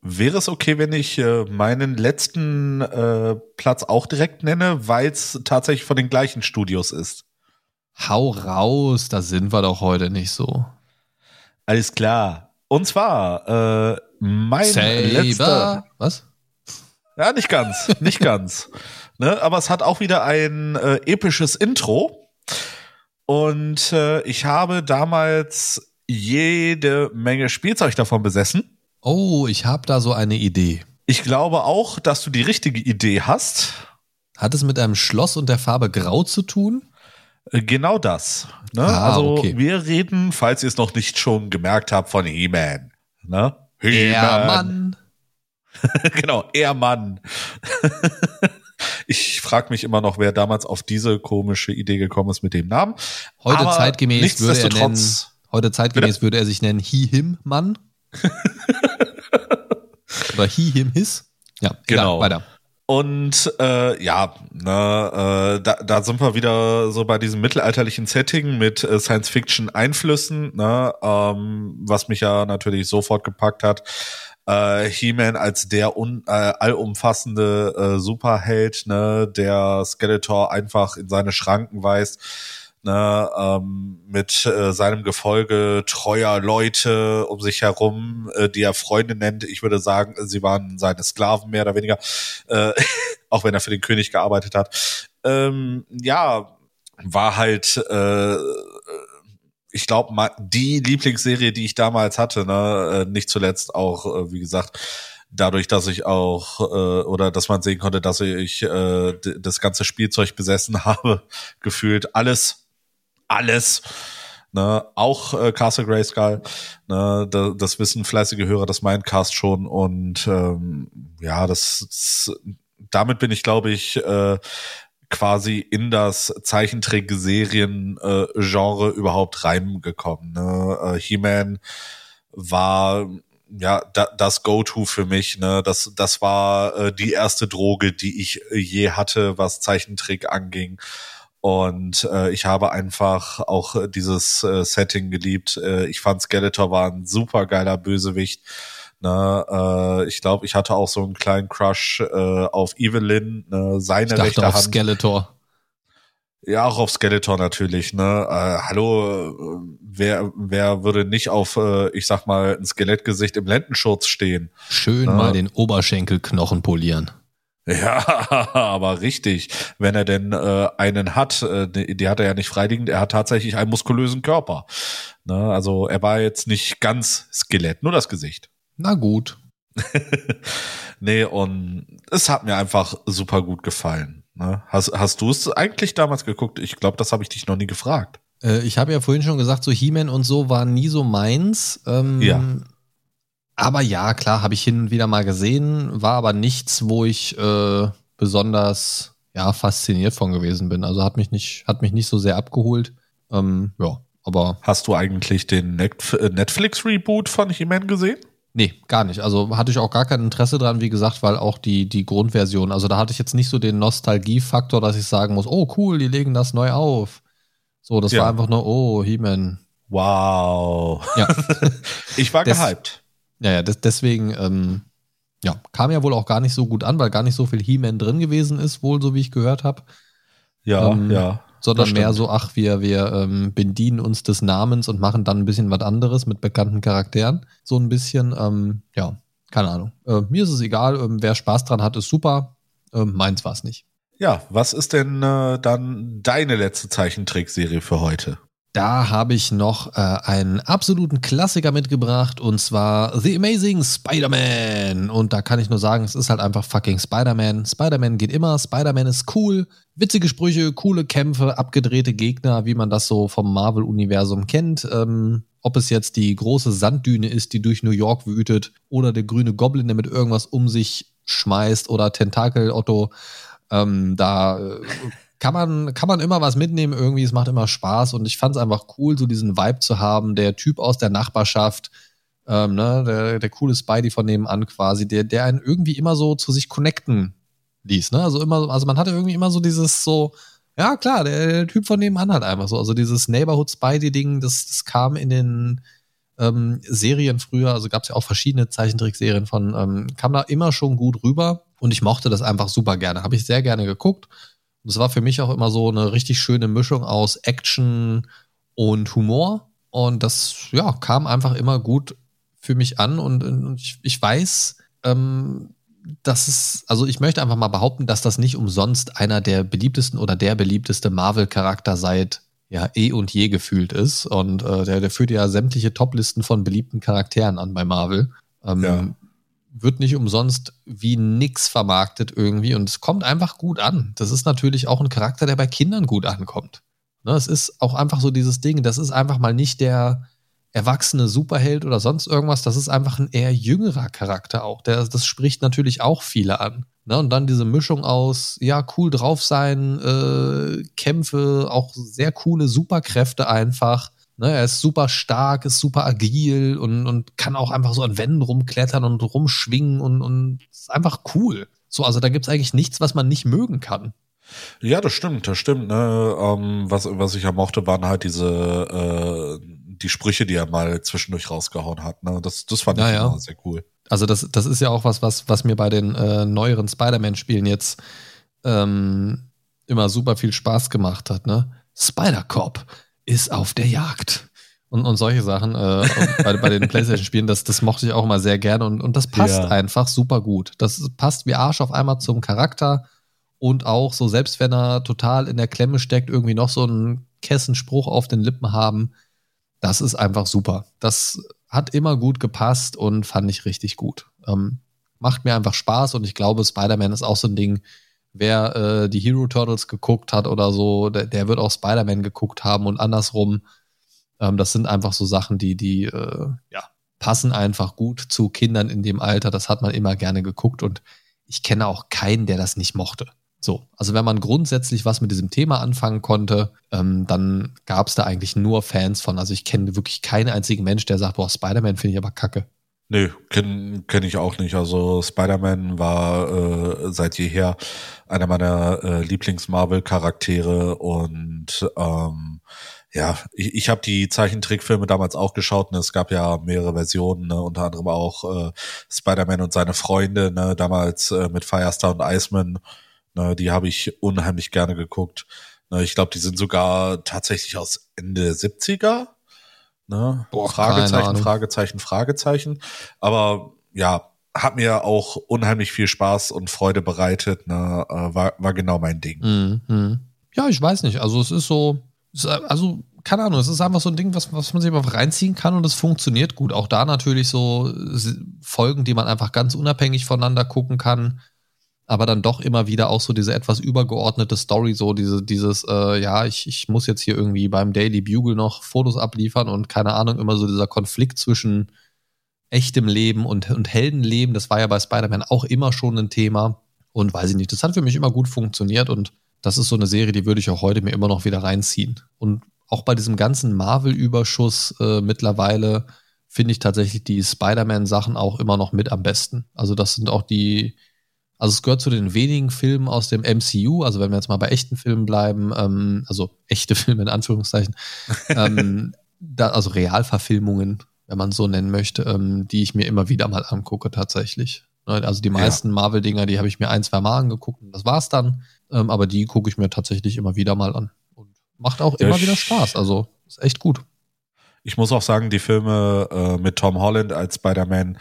wäre es okay, wenn ich äh, meinen letzten äh, Platz auch direkt nenne, weil es tatsächlich von den gleichen Studios ist? Hau raus, da sind wir doch heute nicht so. Alles klar. Und zwar äh, mein Saber. letzter. Was? Ja, nicht ganz, nicht ganz. Ne, aber es hat auch wieder ein äh, episches Intro. Und äh, ich habe damals jede Menge Spielzeug davon besessen. Oh, ich habe da so eine Idee. Ich glaube auch, dass du die richtige Idee hast. Hat es mit einem Schloss und der Farbe Grau zu tun? Äh, Genau das. Ne? Ah, also okay. wir reden, falls ihr es noch nicht schon gemerkt habt, von He-Man. Ne? Ja, Mann. genau, er Mann. ich frage mich immer noch, wer damals auf diese komische Idee gekommen ist mit dem Namen. Heute Aber zeitgemäß würde er nennen, heute zeitgemäß würde er sich nennen He Him Mann. Oder He Him His. Ja, Genau. Egal, weiter. Und äh, ja, ne, äh, da, da sind wir wieder so bei diesem mittelalterlichen Setting mit äh, Science-Fiction-Einflüssen, ne, ähm, was mich ja natürlich sofort gepackt hat. Äh, He-Man als der un, äh, allumfassende äh, Superheld, ne, der Skeletor einfach in seine Schranken weist, ne, ähm, mit äh, seinem Gefolge treuer Leute um sich herum, äh, die er Freunde nennt. Ich würde sagen, sie waren seine Sklaven mehr oder weniger, äh, auch wenn er für den König gearbeitet hat. Ähm, ja, war halt, äh, ich glaube, die Lieblingsserie, die ich damals hatte, ne, äh, nicht zuletzt auch, äh, wie gesagt, dadurch, dass ich auch äh, oder dass man sehen konnte, dass ich äh, das ganze Spielzeug besessen habe, gefühlt alles, alles. Ne, auch äh, Castle Grayskull, ne, da, das wissen fleißige Hörer des Mindcast schon und ähm, ja, das, das damit bin ich, glaube ich, äh, quasi in das Zeichentrick-Serien-Genre überhaupt reingekommen. Ne? Äh, He-Man war ja da, das Go-To für mich. Ne? Das, das war äh, die erste Droge, die ich äh, je hatte, was Zeichentrick anging. Und äh, ich habe einfach auch äh, dieses äh, Setting geliebt. Äh, ich fand Skeletor war ein super geiler Bösewicht. Ne, äh, ich glaube, ich hatte auch so einen kleinen Crush äh, auf Evelyn, ne, seine Ich dachte rechte auf Hand. Skeletor. Ja, auch auf Skeletor natürlich, ne? Äh, hallo, äh, wer, wer würde nicht auf, äh, ich sag mal, ein Skelettgesicht im Lendenschurz stehen? Schön Ja. mal den Oberschenkelknochen polieren. Ja, aber richtig. Wenn er denn äh, einen hat, äh, die, die hat er ja nicht freiliegend, er hat tatsächlich einen muskulösen Körper. Ne? Also er war jetzt nicht ganz Skelett, nur das Gesicht. Na gut. Nee, und es hat mir einfach super gut gefallen. Ne? Hast, hast du es eigentlich damals geguckt? Ich glaube, das habe ich dich noch nie gefragt. Äh, ich habe ja vorhin schon gesagt, so He-Man und so war nie so meins. Ähm, Ja. Aber ja, klar, habe ich hin und wieder mal gesehen, war aber nichts, wo ich äh, besonders ja, fasziniert von gewesen bin. Also hat mich nicht, hat mich nicht so sehr abgeholt. Ähm, ja, aber Hast du eigentlich den äh, Netflix-Reboot von He-Man gesehen? Nee, gar nicht. Also hatte ich auch gar kein Interesse dran, wie gesagt, weil auch die, die Grundversion, also da hatte ich jetzt nicht so den Nostalgiefaktor, dass ich sagen muss, oh cool, die legen das neu auf. So, das Ja. war einfach nur, oh, He-Man. Wow. Ja. Ich war Das- gehypt. Ja, ja, deswegen, ähm, ja, kam ja wohl auch gar nicht so gut an, weil gar nicht so viel He-Man drin gewesen ist, wohl, so wie ich gehört habe. Ja, ähm, ja. Sondern mehr so, ach, wir, wir ähm, bedienen uns des Namens und machen dann ein bisschen was anderes mit bekannten Charakteren. So ein bisschen, ähm, ja, keine Ahnung. Äh, mir ist es egal, ähm, wer Spaß dran hat, ist super. Ähm, meins war es nicht. Ja, was ist denn äh, dann deine letzte Zeichentrickserie für heute? Da habe ich noch äh, einen absoluten Klassiker mitgebracht und zwar The Amazing Spider-Man. Und da kann ich nur sagen, es ist halt einfach fucking Spider-Man. Spider-Man geht immer, Spider-Man ist cool, witzige Sprüche, coole Kämpfe, abgedrehte Gegner, wie man das so vom Marvel-Universum kennt. Ähm, ob es jetzt die große Sanddüne ist, die durch New York wütet, oder der grüne Goblin, der mit irgendwas um sich schmeißt, oder Tentakel Otto. Ähm, da äh, kann man, kann man immer was mitnehmen. Irgendwie, es macht immer Spaß. Und ich fand es einfach cool, so diesen Vibe zu haben, der Typ aus der Nachbarschaft, ähm, ne, der, der coole Spidey von nebenan quasi, der, der einen irgendwie immer so zu sich connecten ließ, ne, also immer, also man hatte irgendwie immer so dieses so, ja klar, der, der Typ von nebenan halt einfach so, also dieses Neighborhood Spidey-Ding, das, das kam in den ähm, Serien früher, also gab es ja auch verschiedene Zeichentrickserien von, ähm, kam da immer schon gut rüber. Und ich mochte das einfach super gerne. Habe ich sehr gerne geguckt. Und es war für mich auch immer so eine richtig schöne Mischung aus Action und Humor. Und das ja, kam einfach immer gut für mich an. Und, und ich, ich weiß, ähm, dass es, also ich möchte einfach mal behaupten, dass das nicht umsonst einer der beliebtesten oder der beliebteste Marvel-Charakter seit ja eh und je gefühlt ist. Und äh, der, der führt ja sämtliche Toplisten von beliebten Charakteren an bei Marvel. Ähm, ja. Wird nicht umsonst wie nix vermarktet irgendwie und es kommt einfach gut an. Das ist natürlich auch ein Charakter, der bei Kindern gut ankommt. Ne, es ist auch einfach so dieses Ding, das ist einfach mal nicht der erwachsene Superheld oder sonst irgendwas, das ist einfach ein eher jüngerer Charakter auch. Der, das spricht natürlich auch viele an. Ne, und dann diese Mischung aus, ja, cool drauf sein, äh, Kämpfe, auch sehr coole Superkräfte einfach. Ne, er ist super stark, ist super agil und, und kann auch einfach so an Wänden rumklettern und rumschwingen und, und ist einfach cool. So, also da gibt's eigentlich nichts, was man nicht mögen kann. Ja, das stimmt, das stimmt. Ne? Ähm, was, was ich ja mochte, waren halt diese äh, die Sprüche, die er mal zwischendurch rausgehauen hat. Ne? Das, das fand ja, ich ja. sehr cool. Also das, das ist ja auch was, was, was mir bei den äh, neueren Spider-Man-Spielen jetzt ähm, immer super viel Spaß gemacht hat. Ne? Spider-Cop ist auf der Jagd. Und, und solche Sachen äh, bei, bei den PlayStation-Spielen, das, das mochte ich auch immer sehr gerne und, und das passt ja. einfach super gut. Das passt wie Arsch auf einmal zum Charakter und auch so, selbst wenn er total in der Klemme steckt, irgendwie noch so einen Kessenspruch auf den Lippen haben, das ist einfach super. Das hat immer gut gepasst und fand ich richtig gut. Ähm, macht mir einfach Spaß und ich glaube, Spider-Man ist auch so ein Ding, wer äh, die Hero Turtles geguckt hat oder so, der, der wird auch Spider-Man geguckt haben und andersrum. Ähm, das sind einfach so Sachen, die, die äh, ja, passen einfach gut zu Kindern in dem Alter. Das hat man immer gerne geguckt und ich kenne auch keinen, der das nicht mochte. So, also wenn man grundsätzlich was mit diesem Thema anfangen konnte, ähm, dann gab es da eigentlich nur Fans von. Also ich kenne wirklich keinen einzigen Mensch, der sagt, boah, Spider-Man finde ich aber kacke. Nö, kenne kenn ich auch nicht. Also Spider-Man war äh, seit jeher einer meiner äh, Lieblings-Marvel-Charaktere und ähm, ja, ich, ich habe die Zeichentrickfilme damals auch geschaut. Ne? Es gab ja mehrere Versionen, ne? unter anderem auch äh, Spider-Man und seine Freunde, ne? damals äh, mit Firestar und Iceman Ne, die habe ich unheimlich gerne geguckt. Ne, ich glaube, die sind sogar tatsächlich aus Ende 70er. Ne? Boah, Fragezeichen, Fragezeichen, Fragezeichen. Aber ja, hat mir auch unheimlich viel Spaß und Freude bereitet. Ne? Äh, war, war genau mein Ding. Mhm. Ja, ich weiß nicht. Also es ist so, also keine Ahnung, es ist einfach so ein Ding, was, was man sich einfach reinziehen kann und es funktioniert gut. Auch da natürlich so Folgen, die man einfach ganz unabhängig voneinander gucken kann aber dann doch immer wieder auch so diese etwas übergeordnete Story, so diese, dieses, äh, ja, ich, ich muss jetzt hier irgendwie beim Daily Bugle noch Fotos abliefern und keine Ahnung, immer so dieser Konflikt zwischen echtem Leben und, und Heldenleben, das war ja bei Spider-Man auch immer schon ein Thema. Und weiß ich nicht, das hat für mich immer gut funktioniert und das ist so eine Serie, die würde ich auch heute mir immer noch wieder reinziehen. Und auch bei diesem ganzen Marvel-Überschuss äh, mittlerweile finde ich tatsächlich die Spider-Man-Sachen auch immer noch mit am besten. Also das sind auch die, also es gehört zu den wenigen Filmen aus dem MCU, also wenn wir jetzt mal bei echten Filmen bleiben, ähm, also echte Filme in Anführungszeichen, ähm, da, also Realverfilmungen, wenn man so nennen möchte, ähm, die ich mir immer wieder mal angucke tatsächlich. Ne, also die meisten ja. Marvel-Dinger, die habe ich mir ein, zwei Mal angeguckt und das war's dann. Ähm, aber die gucke ich mir tatsächlich immer wieder mal an. Und macht auch immer ja, wieder Spaß. Also ist echt gut. Ich muss auch sagen, die Filme äh, mit Tom Holland als Spider-Man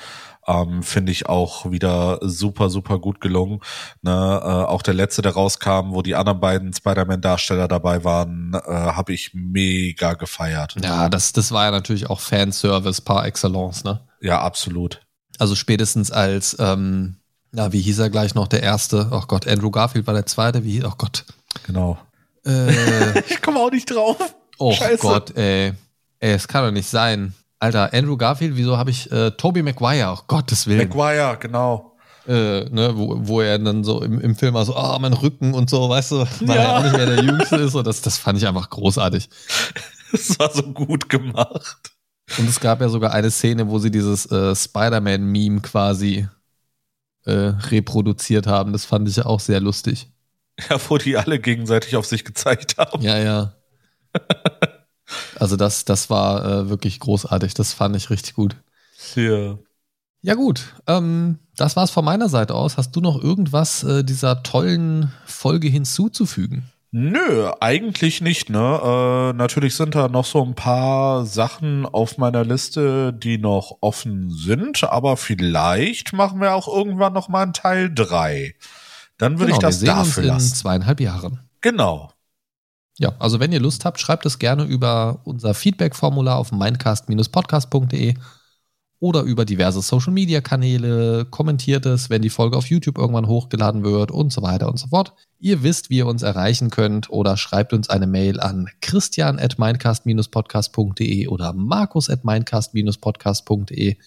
ähm, finde ich auch wieder super, super gut gelungen. Ne? Äh, auch der letzte, der rauskam, wo die anderen beiden Spider-Man-Darsteller dabei waren, äh, habe ich mega gefeiert. Ja, das, das war ja natürlich auch Fanservice par excellence, ne? Ja, absolut. Also spätestens als, ähm, na, wie hieß er gleich noch, der erste? Oh Gott, Andrew Garfield war der zweite, wie, oh Gott. Genau. Äh, ich komme auch nicht drauf. Oh Scheiße. Gott, ey. Ey, es kann doch nicht sein. Alter, Andrew Garfield, wieso habe ich äh, Toby Maguire, oh Gottes Willen. Maguire, genau. Äh, ne, wo, wo er dann so im, im Film war so, ah, oh, mein Rücken und so, weißt du, weil ja. er auch nicht mehr der Jüngste ist. Und das, das fand ich einfach großartig. Das war so gut gemacht. Und es gab ja sogar eine Szene, wo sie dieses äh, Spider-Man-Meme quasi äh, reproduziert haben. Das fand ich ja auch sehr lustig. Ja, wo die alle gegenseitig auf sich gezeigt haben. Ja, ja. Also das, das war äh, wirklich großartig. Das fand ich richtig gut. Ja. Ja gut, ähm, das war's von meiner Seite aus. Hast du noch irgendwas äh, dieser tollen Folge hinzuzufügen? Nö, eigentlich nicht, ne? Äh, natürlich sind da noch so ein paar Sachen auf meiner Liste, die noch offen sind, aber vielleicht machen wir auch irgendwann noch mal einen Teil drei. Dann würde genau, ich das wir sehen dafür uns in lassen. zweieinhalb Jahren. Genau. Ja, also wenn ihr Lust habt, schreibt es gerne über unser Feedback-Formular auf mindcast-podcast.de oder über diverse Social-Media-Kanäle, kommentiert es, wenn die Folge auf YouTube irgendwann hochgeladen wird und so weiter und so fort. Ihr wisst, wie ihr uns erreichen könnt oder schreibt uns eine Mail an christian at mindcast-podcast.de oder markus at mindcast-podcast.de.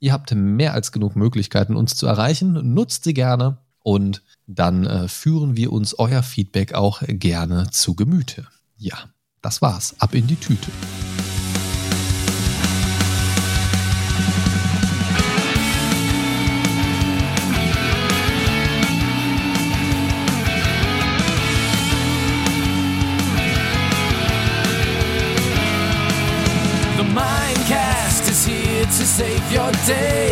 Ihr habt mehr als genug Möglichkeiten, uns zu erreichen. Nutzt sie gerne und dann äh, führen wir uns euer Feedback auch gerne zu Gemüte. Ja, das war's. Ab in die Tüte. to save your day.